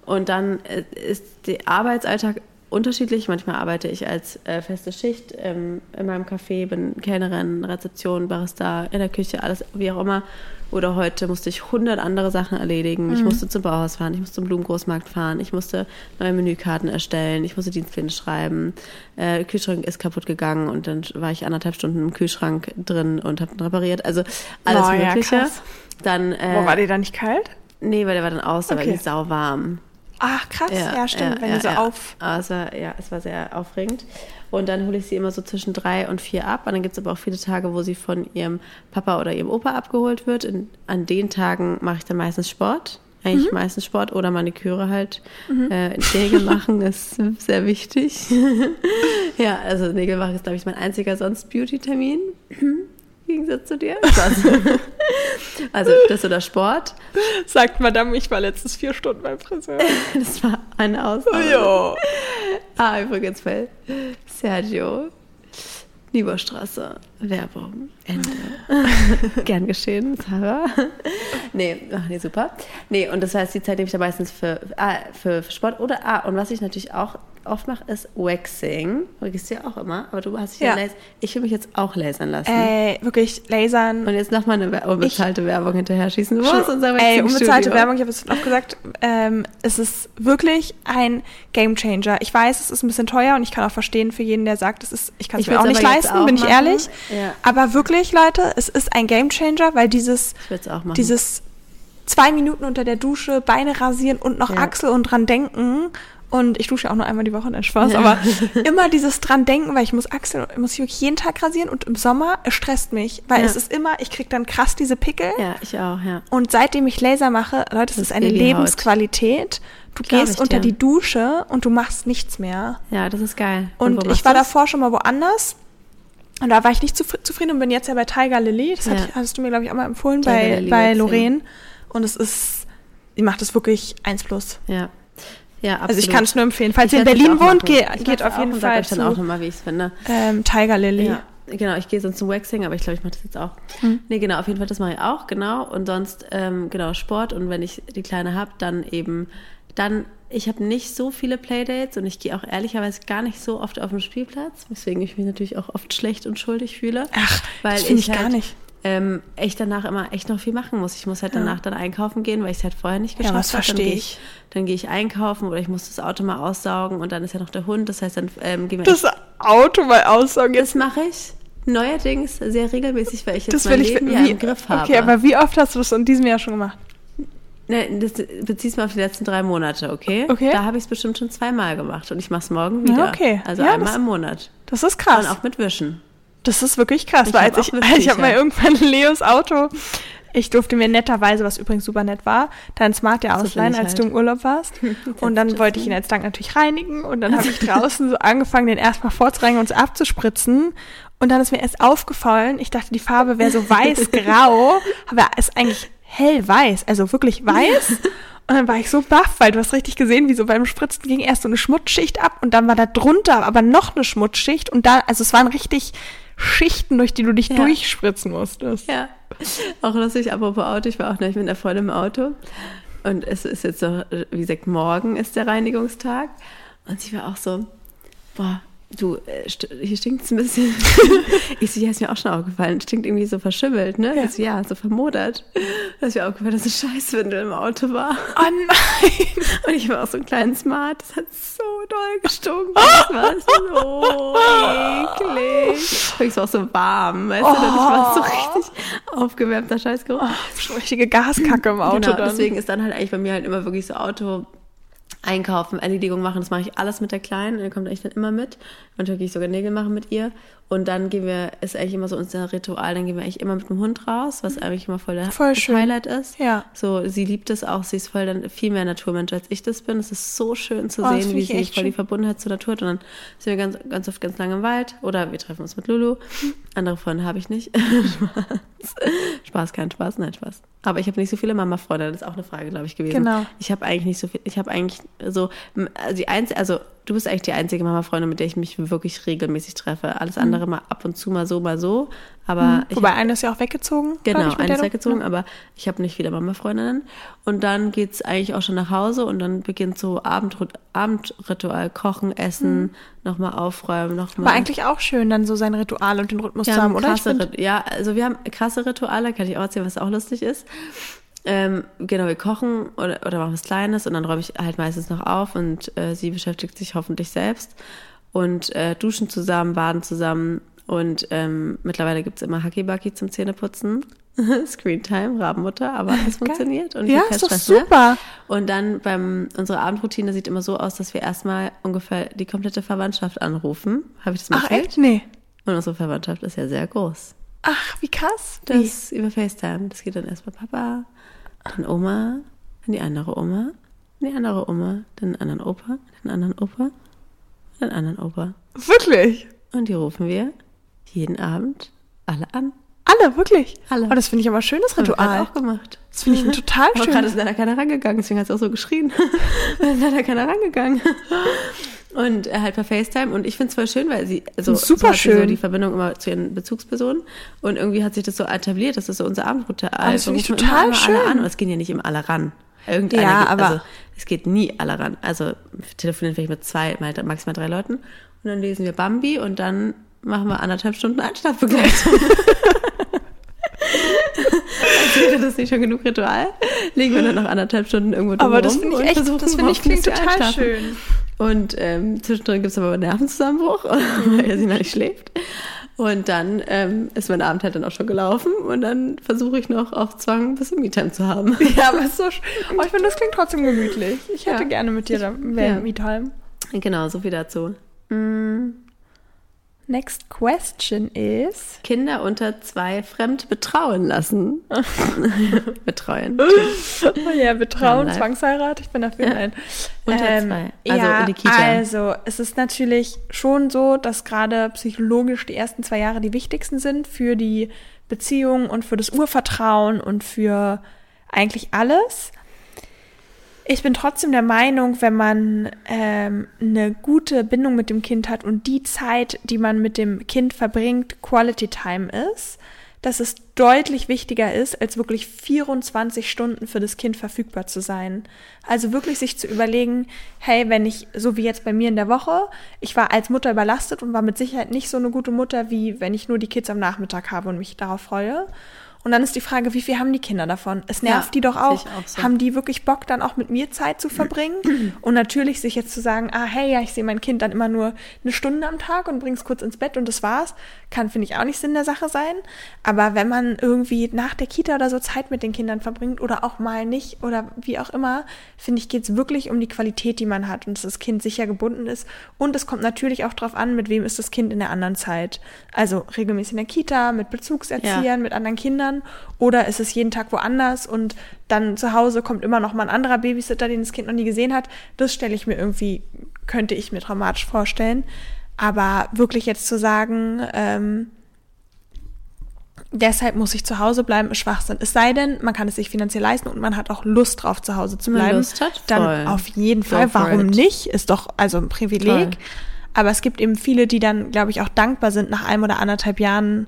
Und dann äh, ist der Arbeitsalltag unterschiedlich. Manchmal arbeite ich als äh, feste Schicht ähm, in meinem Café, bin Kellnerin, Rezeption, Barista, in der Küche, alles wie auch immer. Oder heute musste ich 100 andere Sachen erledigen. Ich musste zum Bauhaus fahren, ich musste zum Blumengroßmarkt fahren, ich musste neue Menükarten erstellen, ich musste Dienstpläne schreiben. Äh, der Kühlschrank ist kaputt gegangen und dann war ich anderthalb Stunden im Kühlschrank drin und habe ihn repariert. Also alles Oh, ja, Mögliche. krass. Dann, äh, Wo war die da nicht kalt? Nee, weil der war dann aus, da war Okay. die sauwarm. Ach, krass. Ja, stimmt. wenn die so auf. War, ja, es war sehr aufregend. Und dann hole ich sie immer so zwischen drei und vier ab. Und dann gibt es aber auch viele Tage, wo sie von ihrem Papa oder ihrem Opa abgeholt wird. In, an den Tagen mache ich dann meistens Sport. Eigentlich Mhm. meistens Sport oder Maniküre halt. Äh, Nägel machen ist sehr wichtig. ja, also Nägel machen ist, glaube ich, mein einziger sonst Beauty-Termin. Im Gegensatz zu dir. Also das oder Sport. Sagt Madame, ich war letztens vier Stunden beim Friseur. Das war eine Ausnahme. ja. Ah, übrigens bei Sergio. Nieberstraße. Werbung. Ende. Gern geschehen, Sarah. Nee, ach nee, super. Nee, und das heißt, die Zeit nehme ich da meistens für, ah, für, für Sport. Oder, ah, und was ich natürlich auch oft mache, ist Waxing. Du ja auch immer, aber du hast dich ja, Ja. Ich will mich jetzt auch lasern lassen. Ey, wirklich, lasern. Und jetzt nochmal eine unbezahlte Werbung hinterher schießen. Wo ist unser Ey, Waxing-Studio? unbezahlte Werbung, ich habe es auch gesagt, ähm, es ist wirklich ein Gamechanger. Ich weiß, es ist ein bisschen teuer und ich kann auch verstehen für jeden, der sagt, es ist, ich kann es Ich mir auch nicht leisten, auch bin ich ehrlich. Ja. Aber wirklich, Leute, es ist ein Gamechanger, weil dieses, Ich auch machen. dieses zwei Minuten unter der Dusche, Beine rasieren und noch Ja. Achsel und dran denken. Und ich dusche auch nur einmal die Woche, nein, Spaß, Ja. aber immer dieses dran denken, weil ich muss Achseln, muss ich wirklich jeden Tag rasieren und im Sommer, es stresst mich, weil Ja. es ist immer, ich krieg dann krass diese Pickel. ja, ich auch, ja. Und seitdem ich Laser mache, Leute, es Das ist eine Babyhaut. Lebensqualität. Du Glaub gehst unter die Dusche und du machst nichts mehr. Ja, das ist geil. Und, wo ich war du's? davor schon mal woanders. Und da war ich nicht zufri- zufrieden und bin jetzt ja bei Tiger Lily. Das Ja. hattest du mir, glaube ich, auch mal empfohlen Tiger bei, Lily bei. Lorraine. Und es ist, die macht es wirklich eins plus. Ja. Ja, Also ich absolut. kann es nur empfehlen. Falls Ich ihr in Berlin wohnt, machen. geht, Ich auf jeden Fall euch dann auch nochmal, wie ich es finde. ähm, Tiger Lily. Ja, genau, ich gehe sonst zum Waxing, aber ich glaube, ich mache das jetzt auch. Hm. Nee, genau, auf jeden Fall, das mache ich auch, genau. Und sonst, ähm, genau, Sport und wenn ich die Kleine habe, dann eben, dann, ich habe nicht so viele Playdates und ich gehe auch ehrlicherweise gar nicht so oft auf den Spielplatz, weswegen ich mich natürlich auch oft schlecht und schuldig fühle. Ach, weil das finde ich halt, gar nicht. Ähm, echt danach immer echt noch viel machen muss. Ich muss halt danach dann einkaufen gehen, weil ich es halt vorher nicht Ja, geschafft habe. Dann verstehe gehe ich. Dann gehe ich einkaufen oder ich muss das Auto mal aussaugen und dann ist ja noch der Hund. Das heißt, dann ähm, gehen wir Das Auto mal aussaugen. Jetzt, das mache ich neuerdings sehr regelmäßig, weil ich jetzt das mein ich Leben ja wie, im Griff habe. Okay, aber wie oft hast du das in diesem Jahr schon gemacht? ne, das beziehst mal auf die letzten drei Monate, okay? Okay. Da habe ich es bestimmt schon zweimal gemacht und ich mache es morgen wieder. okay. Also Ja, einmal das- im Monat. Das ist Und krass. auch mit Wischen. Das ist wirklich krass, Ich weil als ich, ich habe mal irgendwann Leos Auto, ich durfte mir netterweise, was übrigens super nett war, dein Smart ja ausleihen, als halt. du im Urlaub warst. Und dann wollte ich ihn als Dank natürlich reinigen und dann habe ich draußen so angefangen, den erstmal vorzureinigen und es abzuspritzen. Und dann ist mir erst aufgefallen, ich dachte, die Farbe wäre so weiß-grau, aber es ist eigentlich hellweiß, also wirklich weiß. Und dann war ich so baff, weil du hast richtig gesehen, wie so beim Spritzen ging erst so eine Schmutzschicht ab und dann war da drunter aber noch eine Schmutzschicht und da, also es waren richtig Schichten, durch die du dich Ja. durchspritzen musstest. Ja, auch lustig, apropos Auto, ich war auch neulich mit einer Freundin im Auto und es ist jetzt so, wie gesagt, morgen ist der Reinigungstag und sie war auch so, boah, du, äh, hier stinkt es ein bisschen. ich so, ja, ist mir auch schon aufgefallen, stinkt irgendwie so verschimmelt, ne? Ja. Ich so, ja, so vermodert. Da ist mir aufgefallen, dass eine Scheißwindel im Auto war. Oh nein! Und ich war auch so ein kleinen Smart, das hat so doll gestunken. Das war so eklig. Und es war auch so warm, weißt du, ich war so richtig aufgewärmter Scheißgeruch. Schon richtige Gaskacke im Auto genau, dann. deswegen ist dann halt eigentlich bei mir halt immer wirklich so Auto einkaufen, Erledigung machen, das mache ich alles mit der Kleinen, die kommt eigentlich dann immer mit. Manchmal gehe ich sogar Nägel machen mit ihr. Und dann gehen wir, ist eigentlich immer so unser Ritual, dann gehen wir eigentlich immer mit dem Hund raus, was eigentlich immer voll der Voll. Highlight ist. Ja. So, sie liebt es auch, sie ist voll dann viel mehr Naturmensch als ich das bin. Es ist so schön zu Oh, sehen, wie sie echt voll die. Verbundenheit zur Natur hat. Und dann sind wir ganz, ganz oft ganz lange im Wald oder wir treffen uns mit Lulu. Andere Freunde habe ich nicht. Spaß. Spaß, kein Spaß, nein, Spaß. Aber ich habe nicht so viele Mama-Freunde, das ist auch eine Frage, glaube ich, gewesen. Genau. Ich habe eigentlich nicht so viel, ich habe eigentlich so, also die einzige, also du bist eigentlich die einzige Mama-Freundin, mit der ich mich wirklich regelmäßig treffe. Alles andere mal ab und zu mal so, mal so. Aber ich Wobei eine ist ja auch weggezogen. Genau, eine ist weggezogen, aber ich habe nicht viele Mama-Freundinnen. Und dann geht's eigentlich auch schon nach Hause und dann beginnt so Abendrit Abendritual, Kochen, Essen, nochmal aufräumen, nochmal. Aber eigentlich auch schön, dann so sein Ritual und den Rhythmus zu haben, oder? Find, ja, also wir haben krasse Rituale, kann ich auch erzählen, was auch lustig ist. Ähm, genau, wir kochen oder, oder machen was Kleines und dann räume ich halt meistens noch auf und äh, sie beschäftigt sich hoffentlich selbst und äh, duschen zusammen, baden zusammen und ähm, mittlerweile gibt's immer Hackibaki zum Zähneputzen. Screentime, Rabenmutter, aber es funktioniert. Und Ja, ist doch mehr. super. Und dann beim, unsere Abendroutine sieht immer so aus, dass wir erstmal ungefähr die komplette Verwandtschaft anrufen. Habe ich das mal Ach, erzählt? echt? Nee. Und unsere Verwandtschaft ist ja sehr groß. Ach, wie krass. Wie? Das über FaceTime. Das geht dann erst bei Papa, dann Oma, dann die andere Oma, dann die andere Oma, dann den anderen Opa, den anderen Opa, den anderen Opa. Wirklich? Und die rufen wir jeden Abend alle an. Alle, wirklich? Alle. Oh, das finde ich aber ein schönes Haben wir Ritual. auch gemacht. Das finde ich ein total Aber gerade ist schönes. leider keiner rangegangen, deswegen hat es auch so geschrien. Ist leider keiner rangegangen. Und halt per FaceTime. Und ich finde es voll schön, weil sie, also Super so sie so schön. die Verbindung immer zu ihren Bezugspersonen. Und irgendwie hat sich das so etabliert, das ist so unser Abendritual. Das finde ich total immer alle schön. an. Und es gehen ja nicht immer alle ran. Irgendeiner Ja, geht, aber- also es geht nie alle ran. Also wir telefonieren vielleicht mit zwei, mal- maximal drei Leuten. Und dann lesen wir Bambi und dann machen wir anderthalb Stunden Einschlafbegleitung. Als wäre das nicht schon genug Ritual, legen wir dann noch anderthalb Stunden irgendwo drum Aber das finde ich echt, das finde ich klingt total einschlafen. schön. Und ähm, zwischendrin gibt es aber einen Nervenzusammenbruch, weil er sie noch nicht schläft. Und dann ähm, ist mein Abend halt dann auch schon gelaufen und dann versuche ich noch auf Zwang ein bisschen Me-Time zu haben. Ja, aber es ist so oh, ich finde, das klingt trotzdem gemütlich. Ich hätte Ja. gerne mit dir da mehr ja. Me-Time. Genau, so viel dazu. Next question is. Kinder unter zwei fremd betrauen lassen. Betreuen. Oh ja, Betrauen, Live. Zwangsheirat, ich bin dafür. Ja. Nein. Unter Ähm, zwei. Also ja, in die Kita. Also, es ist natürlich schon so, dass gerade psychologisch die ersten zwei Jahre die wichtigsten sind für die Beziehung und für das Urvertrauen und für eigentlich alles. Ich bin trotzdem der Meinung, wenn man ähm, eine gute Bindung mit dem Kind hat und die Zeit, die man mit dem Kind verbringt, Quality Time ist, dass es deutlich wichtiger ist, als wirklich 24 Stunden für das Kind verfügbar zu sein. Also wirklich sich zu überlegen, hey, wenn ich, so wie jetzt bei mir in der Woche, ich war als Mutter überlastet und war mit Sicherheit nicht so eine gute Mutter, wie wenn ich nur die Kids am Nachmittag habe und mich darauf freue. Und dann ist die Frage, wie viel haben die Kinder davon? Es nervt Ja, die doch auch. auch so. Haben die wirklich Bock, dann auch mit mir Zeit zu verbringen? und natürlich sich jetzt zu sagen, ah, hey, ja, ich sehe mein Kind dann immer nur eine Stunde am Tag und bring's kurz ins Bett und das war's, kann, finde ich, auch nicht Sinn der Sache sein. Aber wenn man irgendwie nach der Kita oder so Zeit mit den Kindern verbringt oder auch mal nicht oder wie auch immer, finde ich, geht's wirklich um die Qualität, die man hat und dass das Kind sicher gebunden ist. Und es kommt natürlich auch drauf an, mit wem ist das Kind in der anderen Zeit. Also regelmäßig in der Kita, mit Bezugserziehern, Ja. mit anderen Kindern oder ist es jeden Tag woanders und dann zu Hause kommt immer noch mal ein anderer Babysitter, den das Kind noch nie gesehen hat. Das stelle ich mir irgendwie, könnte ich mir dramatisch vorstellen. Aber wirklich jetzt zu sagen, ähm, deshalb muss ich zu Hause bleiben, ist Schwachsinn. Es sei denn, man kann es sich finanziell leisten und man hat auch Lust drauf, zu Hause zu bleiben. Lust hat, dann voll. auf jeden Go Fall. for Warum nicht? Ist doch also ein Privileg. Voll. Aber es gibt eben viele, die dann, glaube ich, auch dankbar sind, nach einem oder anderthalb Jahren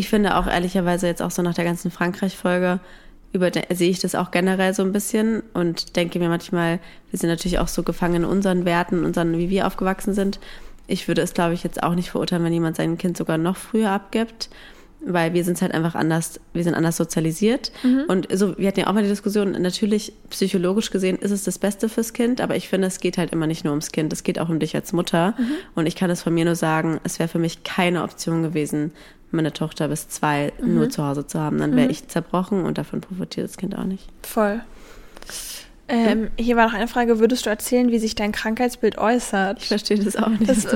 Ich finde auch ehrlicherweise jetzt auch so nach der ganzen Frankreich-Folge sehe ich das auch generell so ein bisschen und denke mir manchmal, wir sind natürlich auch so gefangen in unseren Werten, unseren, wie wir aufgewachsen sind. Ich würde es, glaube ich, jetzt auch nicht verurteilen, wenn jemand sein Kind sogar noch früher abgibt, weil wir sind halt einfach anders, wir sind anders sozialisiert. Und so, wir hatten ja auch mal die Diskussion, natürlich psychologisch gesehen ist es das Beste fürs Kind, aber ich finde, es geht halt immer nicht nur ums Kind, es geht auch um dich als Mutter. Und ich kann es von mir nur sagen, es wäre für mich keine Option gewesen, meine Tochter bis zwei nur zu Hause zu haben. Dann wäre ich zerbrochen und davon profitiert das Kind auch nicht. Voll. Ähm, hier war noch eine Frage, würdest du erzählen, wie sich dein Krankheitsbild äußert? Ich verstehe das auch nicht, Das, was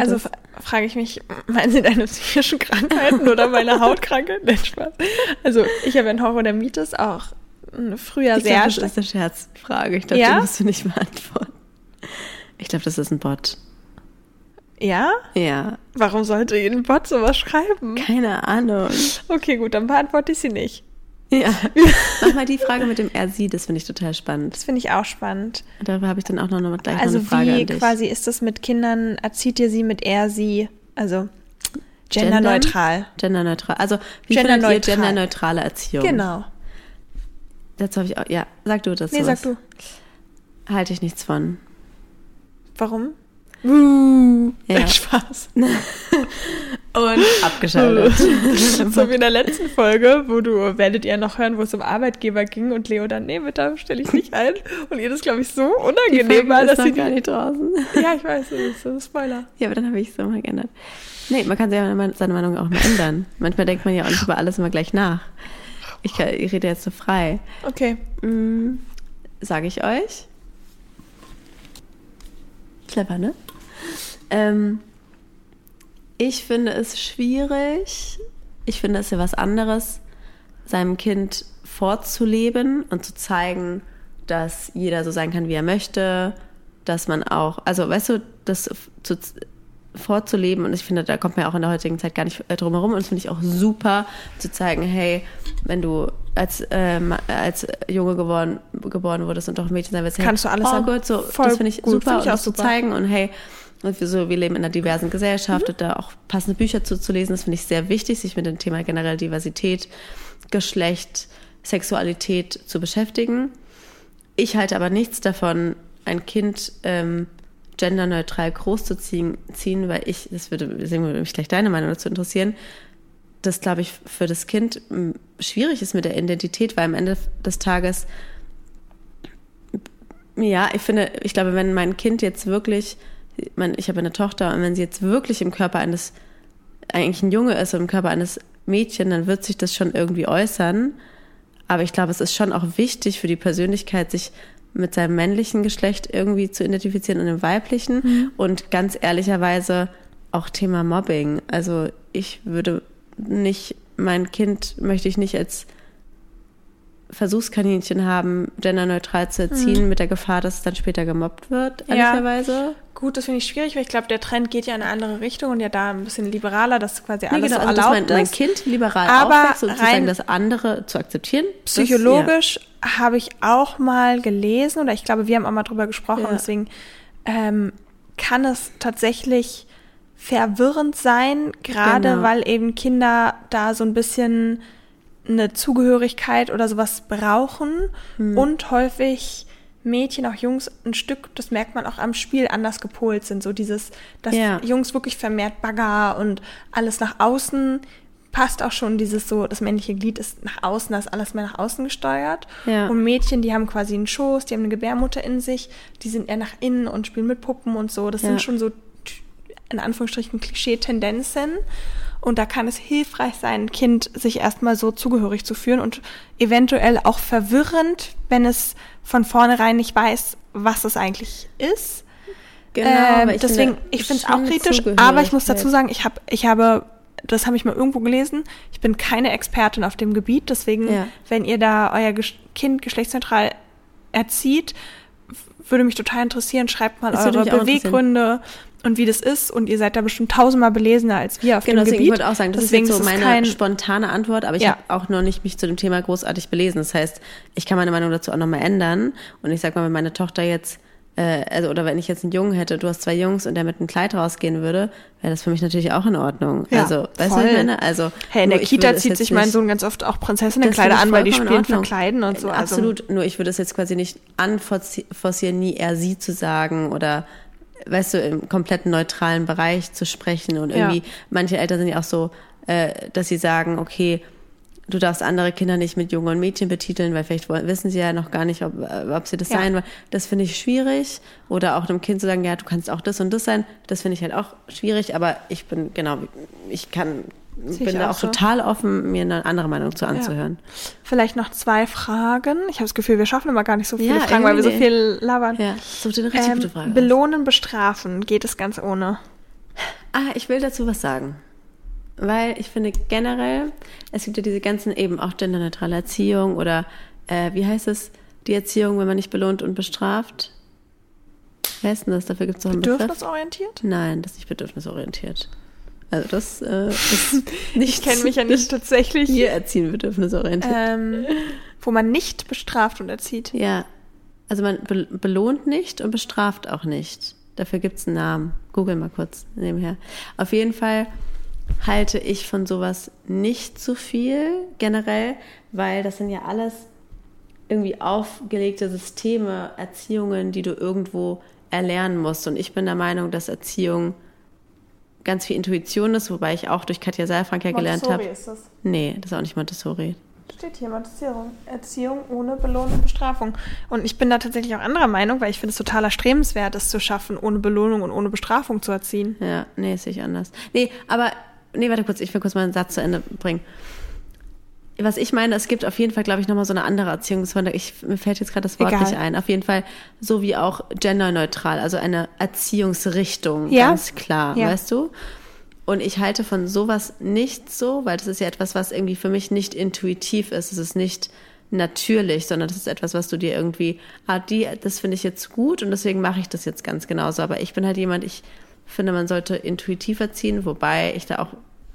also frage ich mich, meinen Sie deine psychischen Krankheiten oder meine Hautkrankheit? Nein, Spaß. Also ich habe einen Horror auch äh, früher Ich sehr glaube, das ist eine Scherzfrage. Ich glaube, Ja? die musst du nicht beantworten. Ich glaube, das ist ein Bot. Ja? Ja, Warum sollte ein Bot sowas schreiben? keine Ahnung. Okay, gut, dann beantworte ich sie nicht. Ja. Mach mal die Frage mit dem er sie, das finde ich total spannend. Das finde ich auch spannend. Und da habe ich dann auch noch eine, gleich Also noch eine Frage wie an dich. quasi ist das mit Kindern, erzieht ihr sie mit er, sie, also genderneutral. Genderneutral. Also, wie Genderneutral. findet ihr genderneutrale Erziehung? Genau. Dazu habe ich auch, ja, sag du dazu Nee, sag du. Halte ich nichts von. Warum? Uh, Ja. Spaß. Und abgeschaltet. so wie in der letzten Folge, wo du werdet ihr noch hören, wo es um Arbeitgeber ging und Leo dann, nee, bitte stelle ich nicht ein. Und ihr das, glaube ich, so unangenehm war, dass sie gar nicht draußen. Ja, ich weiß, das ist ein Spoiler. Ja, aber dann habe ich es mal geändert. Nee, man kann sich ja mal seine Meinung auch mal ändern. Manchmal denkt man ja auch nicht über alles immer gleich nach. Ich, kann, ich rede jetzt so frei. Okay. Mm, Sage ich euch. Clever, ne? Ähm, ich finde es schwierig. Ich finde es ja was anderes, seinem Kind vorzuleben und zu zeigen, dass jeder so sein kann, wie er möchte, dass man auch, also weißt du, das zu, vorzuleben und ich finde, da kommt man ja auch in der heutigen Zeit gar nicht äh, drum herum und das finde ich auch super zu zeigen, hey, wenn du als, ähm, als Junge geboren, geboren wurdest und doch ein Mädchen sein willst, hey, Kannst du alles oh. Gott, so, das finde ich gut, super finde ich und auch das zu super. zeigen und hey, und wir, so, wir leben in einer diversen Gesellschaft Mhm. und da auch passende Bücher zuzulesen, das finde ich sehr wichtig, sich mit dem Thema generell Diversität, Geschlecht, Sexualität zu beschäftigen. Ich halte aber nichts davon, ein Kind ähm, genderneutral großzuziehen, ziehen, weil ich, das würde, deswegen würde mich gleich deine Meinung dazu interessieren, das, glaube ich, für das Kind schwierig ist mit der Identität, weil am Ende des Tages, ja, ich finde, ich glaube, wenn mein Kind jetzt wirklich, mein, ich habe eine Tochter, und wenn sie jetzt wirklich im Körper eines, eigentlich ein Junge ist und im Körper eines Mädchen, dann wird sich das schon irgendwie äußern. Aber ich glaube, es ist schon auch wichtig für die Persönlichkeit, sich mit seinem männlichen Geschlecht irgendwie zu identifizieren und dem weiblichen. Und ganz ehrlicherweise auch Thema Mobbing. Also ich würde nicht, mein Kind möchte ich nicht als Versuchskaninchen haben, genderneutral zu erziehen, mit der Gefahr, dass es dann später gemobbt wird, Ja. ehrlicherweise. Gut, das finde ich schwierig, weil ich glaube, der Trend geht ja in eine andere Richtung und ja da ein bisschen liberaler, dass quasi Nee, alles genau, so also, erlaubt mein, mein ist. Kind liberal Aber aufwächst sozusagen das andere zu akzeptieren. Psychologisch habe ich auch mal gelesen oder ich glaube, wir haben auch mal drüber gesprochen, Ja. deswegen ähm, kann es tatsächlich verwirrend sein, gerade Genau. weil eben Kinder da so ein bisschen eine Zugehörigkeit oder sowas brauchen Hm. und häufig Mädchen, auch Jungs, ein Stück, das merkt man auch am Spiel, anders gepolt sind. So dieses, dass Ja. Jungs wirklich vermehrt Bagger und alles nach außen passt auch schon dieses so, das männliche Glied ist nach außen, das ist alles mehr nach außen gesteuert. Ja. Und Mädchen, die haben quasi einen Schoß, die haben eine Gebärmutter in sich, die sind eher nach innen und spielen mit Puppen und so. Das Ja. sind schon so in Anführungsstrichen Klischee-Tendenzen. Und da kann es hilfreich sein, ein Kind sich erstmal so zugehörig zu fühlen und eventuell auch verwirrend, wenn es von vornherein nicht weiß, was es eigentlich ist. Genau, Ähm, ich deswegen, finde, ich finde es auch kritisch, aber ich muss dazu sagen, ich habe, ich habe, das habe ich mal irgendwo gelesen, ich bin keine Expertin auf dem Gebiet, deswegen, Ja. wenn ihr da euer Kind geschlechtsneutral erzieht, würde mich total interessieren, schreibt mal Das eure. Beweggründe und wie das ist und ihr seid da bestimmt tausendmal belesener als wir auf Genau, dem deswegen Gebiet. ich wollte auch sagen, das deswegen ist jetzt so meine kein, spontane Antwort, aber ich Ja. habe auch noch nicht mich zu dem Thema großartig belesen. Das heißt, ich kann meine Meinung dazu auch nochmal ändern. Und ich sag mal, wenn meine Tochter jetzt, äh, also oder wenn ich jetzt einen Jungen hätte, du hast zwei Jungs und der mit einem Kleid rausgehen würde, wäre das für mich natürlich auch in Ordnung. Ja, also, weißt du, voll. was ich meine? Also, Hey, in der Kita zieht sich mein Sohn ganz oft auch Prinzessinnenkleider an, weil die spielen verkleiden und so. Also, Absolut. Nur ich würde es jetzt quasi nicht anforcieren, nie eher sie zu sagen oder weißt du, im kompletten neutralen Bereich zu sprechen. Und irgendwie, Ja. manche Eltern sind ja auch so, äh, dass sie sagen, okay, du darfst andere Kinder nicht mit Jungen und Mädchen betiteln, weil vielleicht wissen sie ja noch gar nicht, ob, äh, ob sie das Ja. sein wollen. Das finde ich schwierig. Oder auch einem Kind zu sagen, ja, du kannst auch das und das sein. Das finde ich halt auch schwierig. Aber ich bin, genau, ich kann, Sehe bin ich da auch auch so. total offen, mir eine andere Meinung zu anzuhören. Vielleicht noch zwei Fragen. Ich habe das Gefühl, wir schaffen immer gar nicht so viele Ja, Fragen, weil wir so viel labern. Ja, dir eine richtig Ähm, gute Frage. belohnen, bestrafen, geht es ganz ohne. Ah, ich will dazu was sagen. Weil ich finde generell, es gibt ja diese ganzen eben auch genderneutrale Erziehung oder äh, wie heißt es, die Erziehung, wenn man nicht belohnt und bestraft? Wer ist denn das? Dafür gibt es doch einen Begriff. Bedürfnisorientiert? Nein, das ist nicht bedürfnisorientiert. Also das äh, ist nicht. Ich kenne mich ja nicht tatsächlich. Wir erziehen bedürfnisorientiert. Ähm, wo man nicht bestraft und erzieht. Ja. Also man be belohnt nicht und bestraft auch nicht. Dafür gibt es einen Namen. Google mal kurz nebenher. Auf jeden Fall halte ich von sowas nicht zu viel generell, weil das sind ja alles irgendwie aufgelegte Systeme, Erziehungen, die du irgendwo erlernen musst. Und ich bin der Meinung, dass Erziehung ganz viel Intuition ist, wobei ich auch durch Katja Seilfrank ja gelernt habe. Montessori ist das. Nee, das ist auch nicht Montessori. Steht hier Montessierung. Erziehung ohne Belohnung und Bestrafung. Und ich bin da tatsächlich auch anderer Meinung, weil ich finde es total erstrebenswert, es zu schaffen, ohne Belohnung und ohne Bestrafung zu erziehen. Ja, nee, sehe ich anders. Nee, aber, nee, warte kurz, ich will kurz mal einen Satz zu Ende bringen. Was ich meine, es gibt auf jeden Fall, glaube ich, nochmal so eine andere Erziehungsform. Ich, mir fällt jetzt gerade das Wort Egal. nicht ein. Auf jeden Fall so wie auch genderneutral, also eine Erziehungsrichtung, Ja. ganz klar, Ja. weißt du? Und ich halte von sowas nicht so, weil das ist ja etwas, was irgendwie für mich nicht intuitiv ist. Es ist nicht natürlich, sondern das ist etwas, was du dir irgendwie, ah, die, das finde ich jetzt gut und deswegen mache ich das jetzt ganz genauso. Aber ich bin halt jemand, ich finde, man sollte intuitiv erziehen, wobei ich da auch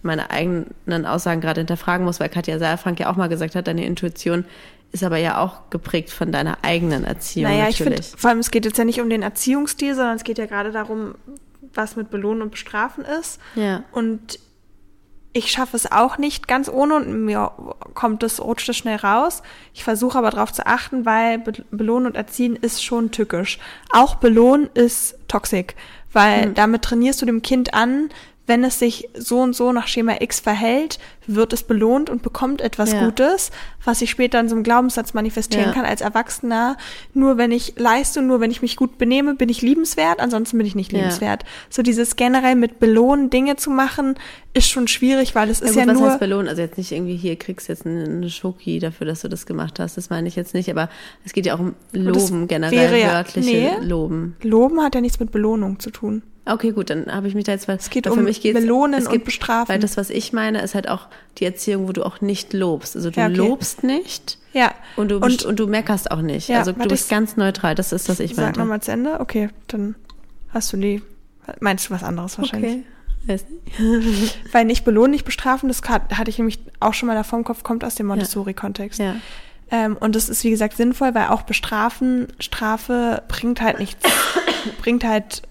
meine eigenen Aussagen gerade hinterfragen muss, weil Katja Saalfrank ja auch mal gesagt hat, deine Intuition ist aber ja auch geprägt von deiner eigenen Erziehung. Naja, ich natürlich. finde, vor allem es geht jetzt ja nicht um den Erziehungsstil, sondern es geht ja gerade darum, was mit Belohnen und Bestrafen ist. Ja. Und ich schaffe es auch nicht ganz ohne und mir kommt es, rutscht es schnell raus. Ich versuche aber darauf zu achten, weil Be Belohnen und Erziehen ist schon tückisch. Auch Belohnen ist toxisch, weil damit trainierst du dem Kind an, wenn es sich so und so nach Schema X verhält, wird es belohnt und bekommt etwas Ja. Gutes, was sich später in so einem Glaubenssatz manifestieren Ja. kann als Erwachsener. Nur wenn ich leiste, nur wenn ich mich gut benehme, bin ich liebenswert, ansonsten bin ich nicht Ja. liebenswert. So dieses generell mit Belohnen Dinge zu machen, ist schon schwierig, weil es Ja, ist gut, ja was nur heißt belohnen? Also jetzt nicht irgendwie hier kriegst jetzt eine, Schoki dafür, dass du das gemacht hast. Das meine ich jetzt nicht, aber es geht ja auch um Loben generell, ja- wörtliche nee. Loben. Loben hat ja nichts mit Belohnung zu tun. Okay, gut, dann habe ich mich da jetzt Es geht um Belohnen und Bestrafen. Weil das, was ich meine, ist halt auch die Erziehung, wo du auch nicht lobst. Also du Ja, okay. lobst nicht Ja. und du, Und- und, du meckerst auch nicht. Ja, also du bist ganz neutral. Das ist, was ich Sag meinte. nochmal zu Ende. Okay, dann hast du die. Meinst du was anderes wahrscheinlich? Okay. Weiß nicht. Weil nicht belohnen, nicht bestrafen, das hat- hatte ich nämlich auch schon mal davor im Kopf, kommt aus dem Montessori-Kontext. Ja. Ähm, und das ist, wie gesagt, sinnvoll, weil auch bestrafen, Strafe bringt halt nichts, bringt halt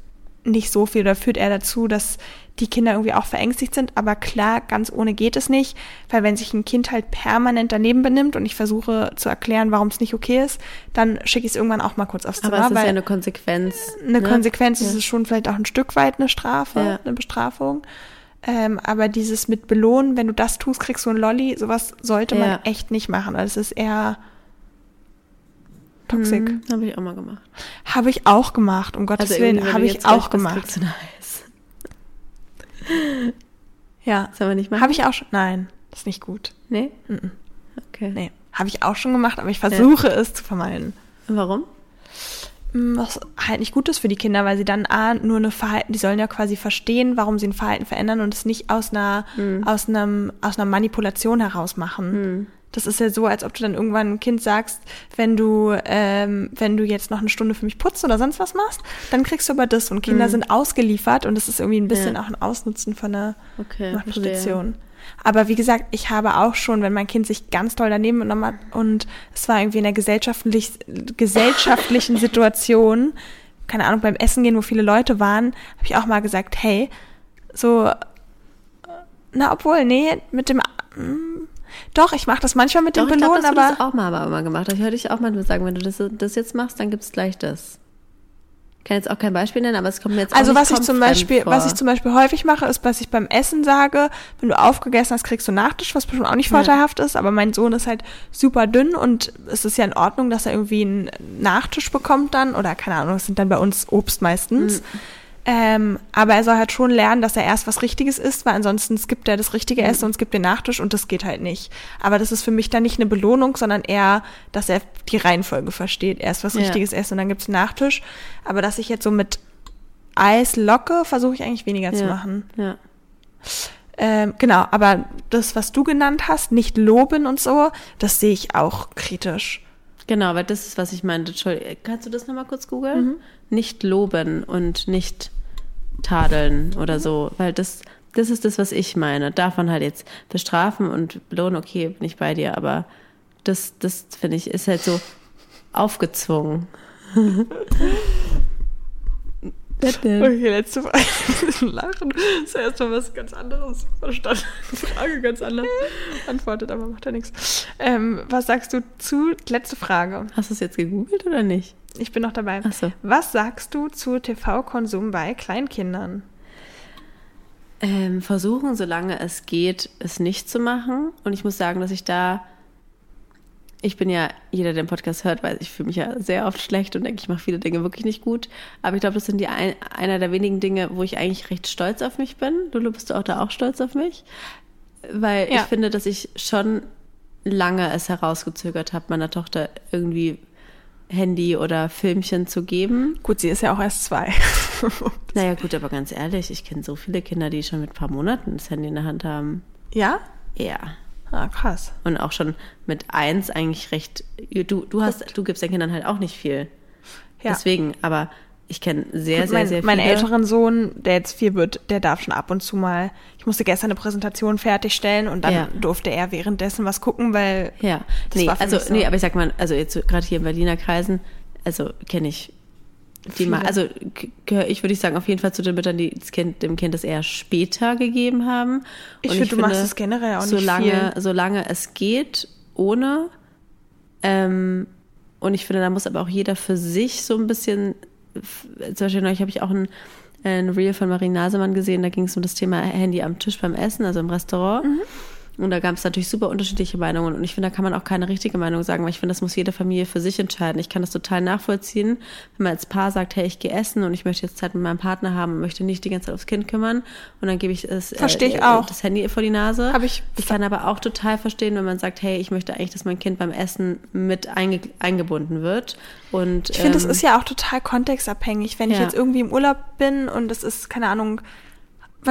nicht so viel oder führt eher dazu, dass die Kinder irgendwie auch verängstigt sind. Aber klar, ganz ohne geht es nicht, weil wenn sich ein Kind halt permanent daneben benimmt und ich versuche zu erklären, warum es nicht okay ist, dann schicke ich es irgendwann auch mal kurz aufs Zimmer. Aber es ist ja eine Konsequenz. eine ne? Konsequenz Ja. ist es schon vielleicht auch ein Stück weit eine Strafe, Ja. eine Bestrafung. Ähm, aber dieses mit Belohnen, wenn du das tust, kriegst du ein Lolli, sowas sollte man Ja. echt nicht machen. Also es ist eher toxisch. Mhm, Habe ich auch mal gemacht. Habe ich auch gemacht, um Gottes wenn Willen, habe ich auch gemacht. ein Eis. Ja. Sollen wir nicht machen? Habe ich auch schon. Nein, das ist nicht gut. Nee? Mhm. Okay. Nee, habe ich auch schon gemacht, aber ich versuche es zu vermeiden. Warum? Mm, Was halt nicht gut ist für die Kinder, weil sie dann A, nur eine Verhalten, die sollen ja quasi verstehen, warum sie ein Verhalten verändern und es nicht aus einer, aus einem, aus einer Manipulation heraus machen. Das ist ja so, als ob du dann irgendwann einem Kind sagst, wenn du, ähm, wenn du jetzt noch eine Stunde für mich putzt oder sonst was machst, dann kriegst du aber das. Und Kinder sind ausgeliefert und das ist irgendwie ein bisschen Ja. auch ein Ausnutzen von einer Okay, Machtposition. Aber wie gesagt, ich habe auch schon, wenn mein Kind sich ganz toll daneben genommen hat und es war irgendwie in einer gesellschaftlich, gesellschaftlichen Situation, keine Ahnung, beim Essen gehen, wo viele Leute waren, habe ich auch mal gesagt, hey, so, na, obwohl, nee, mit dem, mm, doch, ich mache das manchmal mit Doch, dem ich Belohnen, dass du aber das auch mal, aber mal gemacht. Ich höre dich auch mal sagen, wenn du das, das jetzt machst, dann gibt's gleich das. Ich kann jetzt auch kein Beispiel nennen, aber es kommt mir jetzt auch Also nicht was ich zum Beispiel, vor. was ich zum Beispiel häufig mache, ist, was ich beim Essen sage, wenn du aufgegessen hast, kriegst du Nachtisch, was bestimmt auch nicht Ja. vorteilhaft ist, aber mein Sohn ist halt super dünn und es ist ja in Ordnung, dass er irgendwie einen Nachtisch bekommt dann, oder keine Ahnung, das sind dann bei uns Obst meistens. Mhm. Ähm, aber er soll halt schon lernen, dass er erst was Richtiges isst, weil ansonsten skippt er das richtige Essen und es gibt den Nachtisch und das geht halt nicht. Aber das ist für mich dann nicht eine Belohnung, sondern eher, dass er die Reihenfolge versteht. Erst was Ja. Richtiges essen und dann gibt's Nachtisch. Aber dass ich jetzt so mit Eis locke, versuche ich eigentlich weniger zu ja. machen. Ja. Ähm, genau, aber das, was du genannt hast, nicht loben und so, das sehe ich auch kritisch. Genau, weil das ist, was ich meinte. Entschuldigung, kannst du das nochmal kurz googeln? Mhm. Nicht loben und nicht tadeln oder so, weil das, das ist das, was ich meine. Davon halt jetzt bestrafen und belohnen, okay, bin ich bei dir, aber das, das finde ich, ist halt so aufgezwungen. Okay, letzte Frage. Lachen. Ist ja erstmal was ganz anderes. Verstanden. Frage ganz anders. Antwortet, aber macht ja nichts. Ähm, was sagst du zu, letzte Frage. Hast du es jetzt gegoogelt oder nicht? Ich bin noch dabei. Ach so. Was sagst du zu TV-Konsum bei Kleinkindern? Ähm, versuchen, solange es geht, es nicht zu machen. Und ich muss sagen, dass ich da, ich bin ja, jeder, der den Podcast hört, weiß, ich fühle mich ja sehr oft schlecht und denke, ich mache viele Dinge wirklich nicht gut. Aber ich glaube, das sind die ein, einer der wenigen Dinge, wo ich eigentlich recht stolz auf mich bin. Lulu, bist du auch da auch stolz auf mich? Weil ich Ja. finde, dass ich schon lange es herausgezögert habe, meiner Tochter irgendwie Handy oder Filmchen zu geben. Gut, sie ist ja auch erst zwei. Naja, gut, aber ganz ehrlich, ich kenne so viele Kinder, die schon mit ein paar Monaten das Handy in der Hand haben. ja? Ja. Ah, krass. Und auch schon mit eins eigentlich recht. Du, du hast, du gibst den Kindern halt auch nicht viel. Ja. Deswegen, aber ich kenne sehr, sehr, mein, sehr viele. mein älteren Sohn, der jetzt vier wird, der darf schon ab und zu mal. Ich musste gestern eine Präsentation fertigstellen und dann Ja. durfte er währenddessen was gucken, weil Ja, Das nee, war also, so. nee, aber ich sag mal, also jetzt gerade hier in Berliner Kreisen, also kenne ich die mal, also gehöre ich, würde ich sagen, auf jeden Fall zu den Müttern, die das kind, dem Kind das eher später gegeben haben. Ich Und finde, du machst es generell auch nicht solange, viel. Solange es geht, ohne. Ähm, und ich finde, da muss aber auch jeder für sich so ein bisschen, zum Beispiel neulich habe ich auch ein, ein Reel von Marie Nasemann gesehen, da ging es um das Thema Handy am Tisch beim Essen, also im Restaurant. Mhm. Und da gab es natürlich super unterschiedliche Meinungen. Und ich finde, da kann man auch keine richtige Meinung sagen, weil ich finde, das muss jede Familie für sich entscheiden. Ich kann das total nachvollziehen, wenn man als Paar sagt, hey, ich gehe essen und ich möchte jetzt Zeit mit meinem Partner haben und möchte nicht die ganze Zeit aufs Kind kümmern. Und dann gebe ich es, Versteh ich äh, auch. das Handy vor die Nase. Hab ich- ich kann aber auch total verstehen, wenn man sagt, hey, ich möchte eigentlich, dass mein Kind beim Essen mit einge eingebunden wird. Und Ich finde, es ähm, ist ja auch total kontextabhängig. Wenn ich Ja. jetzt irgendwie im Urlaub bin und es ist, keine Ahnung,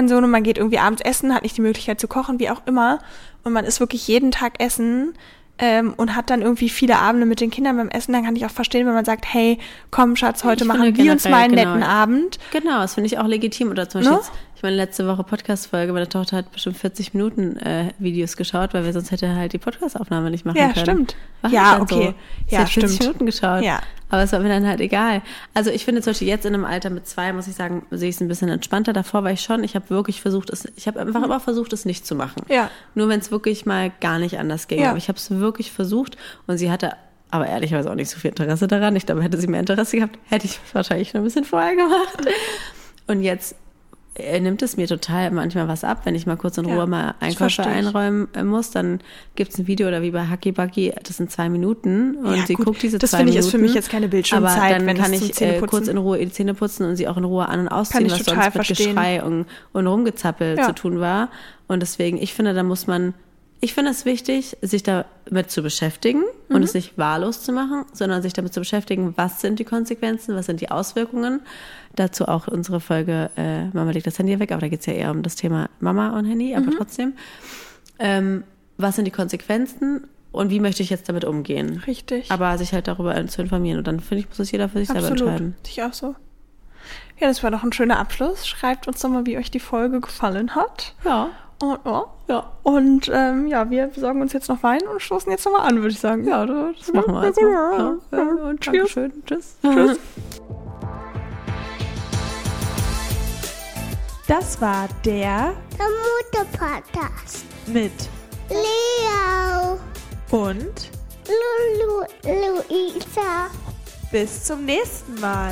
Sohn und man geht irgendwie abends essen, hat nicht die Möglichkeit zu kochen, wie auch immer, und man ist wirklich jeden Tag essen ähm, und hat dann irgendwie viele Abende mit den Kindern beim Essen, dann kann ich auch verstehen, wenn man sagt, hey, komm Schatz, heute Ich machen wir uns mal einen generell, netten genau. Abend. Genau, das finde ich auch legitim. Oder zum Beispiel Ne? jetzt, Ich meine, letzte Woche Podcast-Folge, meine Tochter hat bestimmt 40 Minuten äh, Videos geschaut, weil wir sonst hätte halt die Podcast-Aufnahme nicht machen Ja, können. stimmt. Ja, halt dann okay. So. Ja, hat 40 stimmt. Minuten geschaut. Ja. Aber es war mir dann halt egal. Also ich finde zum Beispiel jetzt in einem Alter mit zwei, muss ich sagen, sehe ich es ein bisschen entspannter. Davor war ich schon, ich habe wirklich versucht, es, ich habe einfach immer versucht, es nicht zu machen. Ja. Nur wenn es wirklich mal gar nicht anders ging. Ja. Aber ich habe es wirklich versucht und sie hatte aber ehrlicherweise auch nicht so viel Interesse daran. Ich glaube, hätte sie mehr Interesse gehabt, hätte ich wahrscheinlich noch ein bisschen vorher gemacht. Und jetzt nimmt es mir total manchmal was ab, wenn ich mal kurz in Ja, Ruhe mal das Einkäufe einräumen äh, muss, dann gibt's ein Video oder wie bei Hacky Bucky, das sind zwei Minuten und Ja, sie gut, guckt diese das zwei finde ich, Minuten. ist für mich jetzt keine Bildschirmzeit, Aber dann wenn kann es ich äh, kurz in Ruhe die Zähne putzen und sie auch in Ruhe an- und ausziehen, was total sonst mit verstehen. Geschrei und, und Rumgezappel Ja. zu tun war. Und deswegen, ich finde, da muss man, ich finde es wichtig, sich damit zu beschäftigen Mhm. und es nicht wahllos zu machen, sondern sich damit zu beschäftigen, was sind die Konsequenzen, was sind die Auswirkungen. Dazu auch unsere Folge äh, Mama legt das Handy weg, aber da geht's ja eher um das Thema Mama und Handy, Mhm. aber trotzdem. Ähm, was sind die Konsequenzen und wie möchte ich jetzt damit umgehen? Richtig. Aber sich halt darüber zu informieren und dann finde ich, muss es jeder für sich selber Absolut. entscheiden. Ich auch so. Ja, das war doch ein schöner Abschluss. Schreibt uns doch mal, wie euch die Folge gefallen hat. Ja. Und, ja. Ja. Und ähm, ja, wir besorgen uns jetzt noch Wein und stoßen jetzt nochmal an, würde ich sagen. Ja, das machen wir also. Ja, ja. Dankeschön. Tschüss. Tschüss. Das war der Der Mutter-Podcast. mit Leo, und Lulu, Luisa. bis zum nächsten Mal.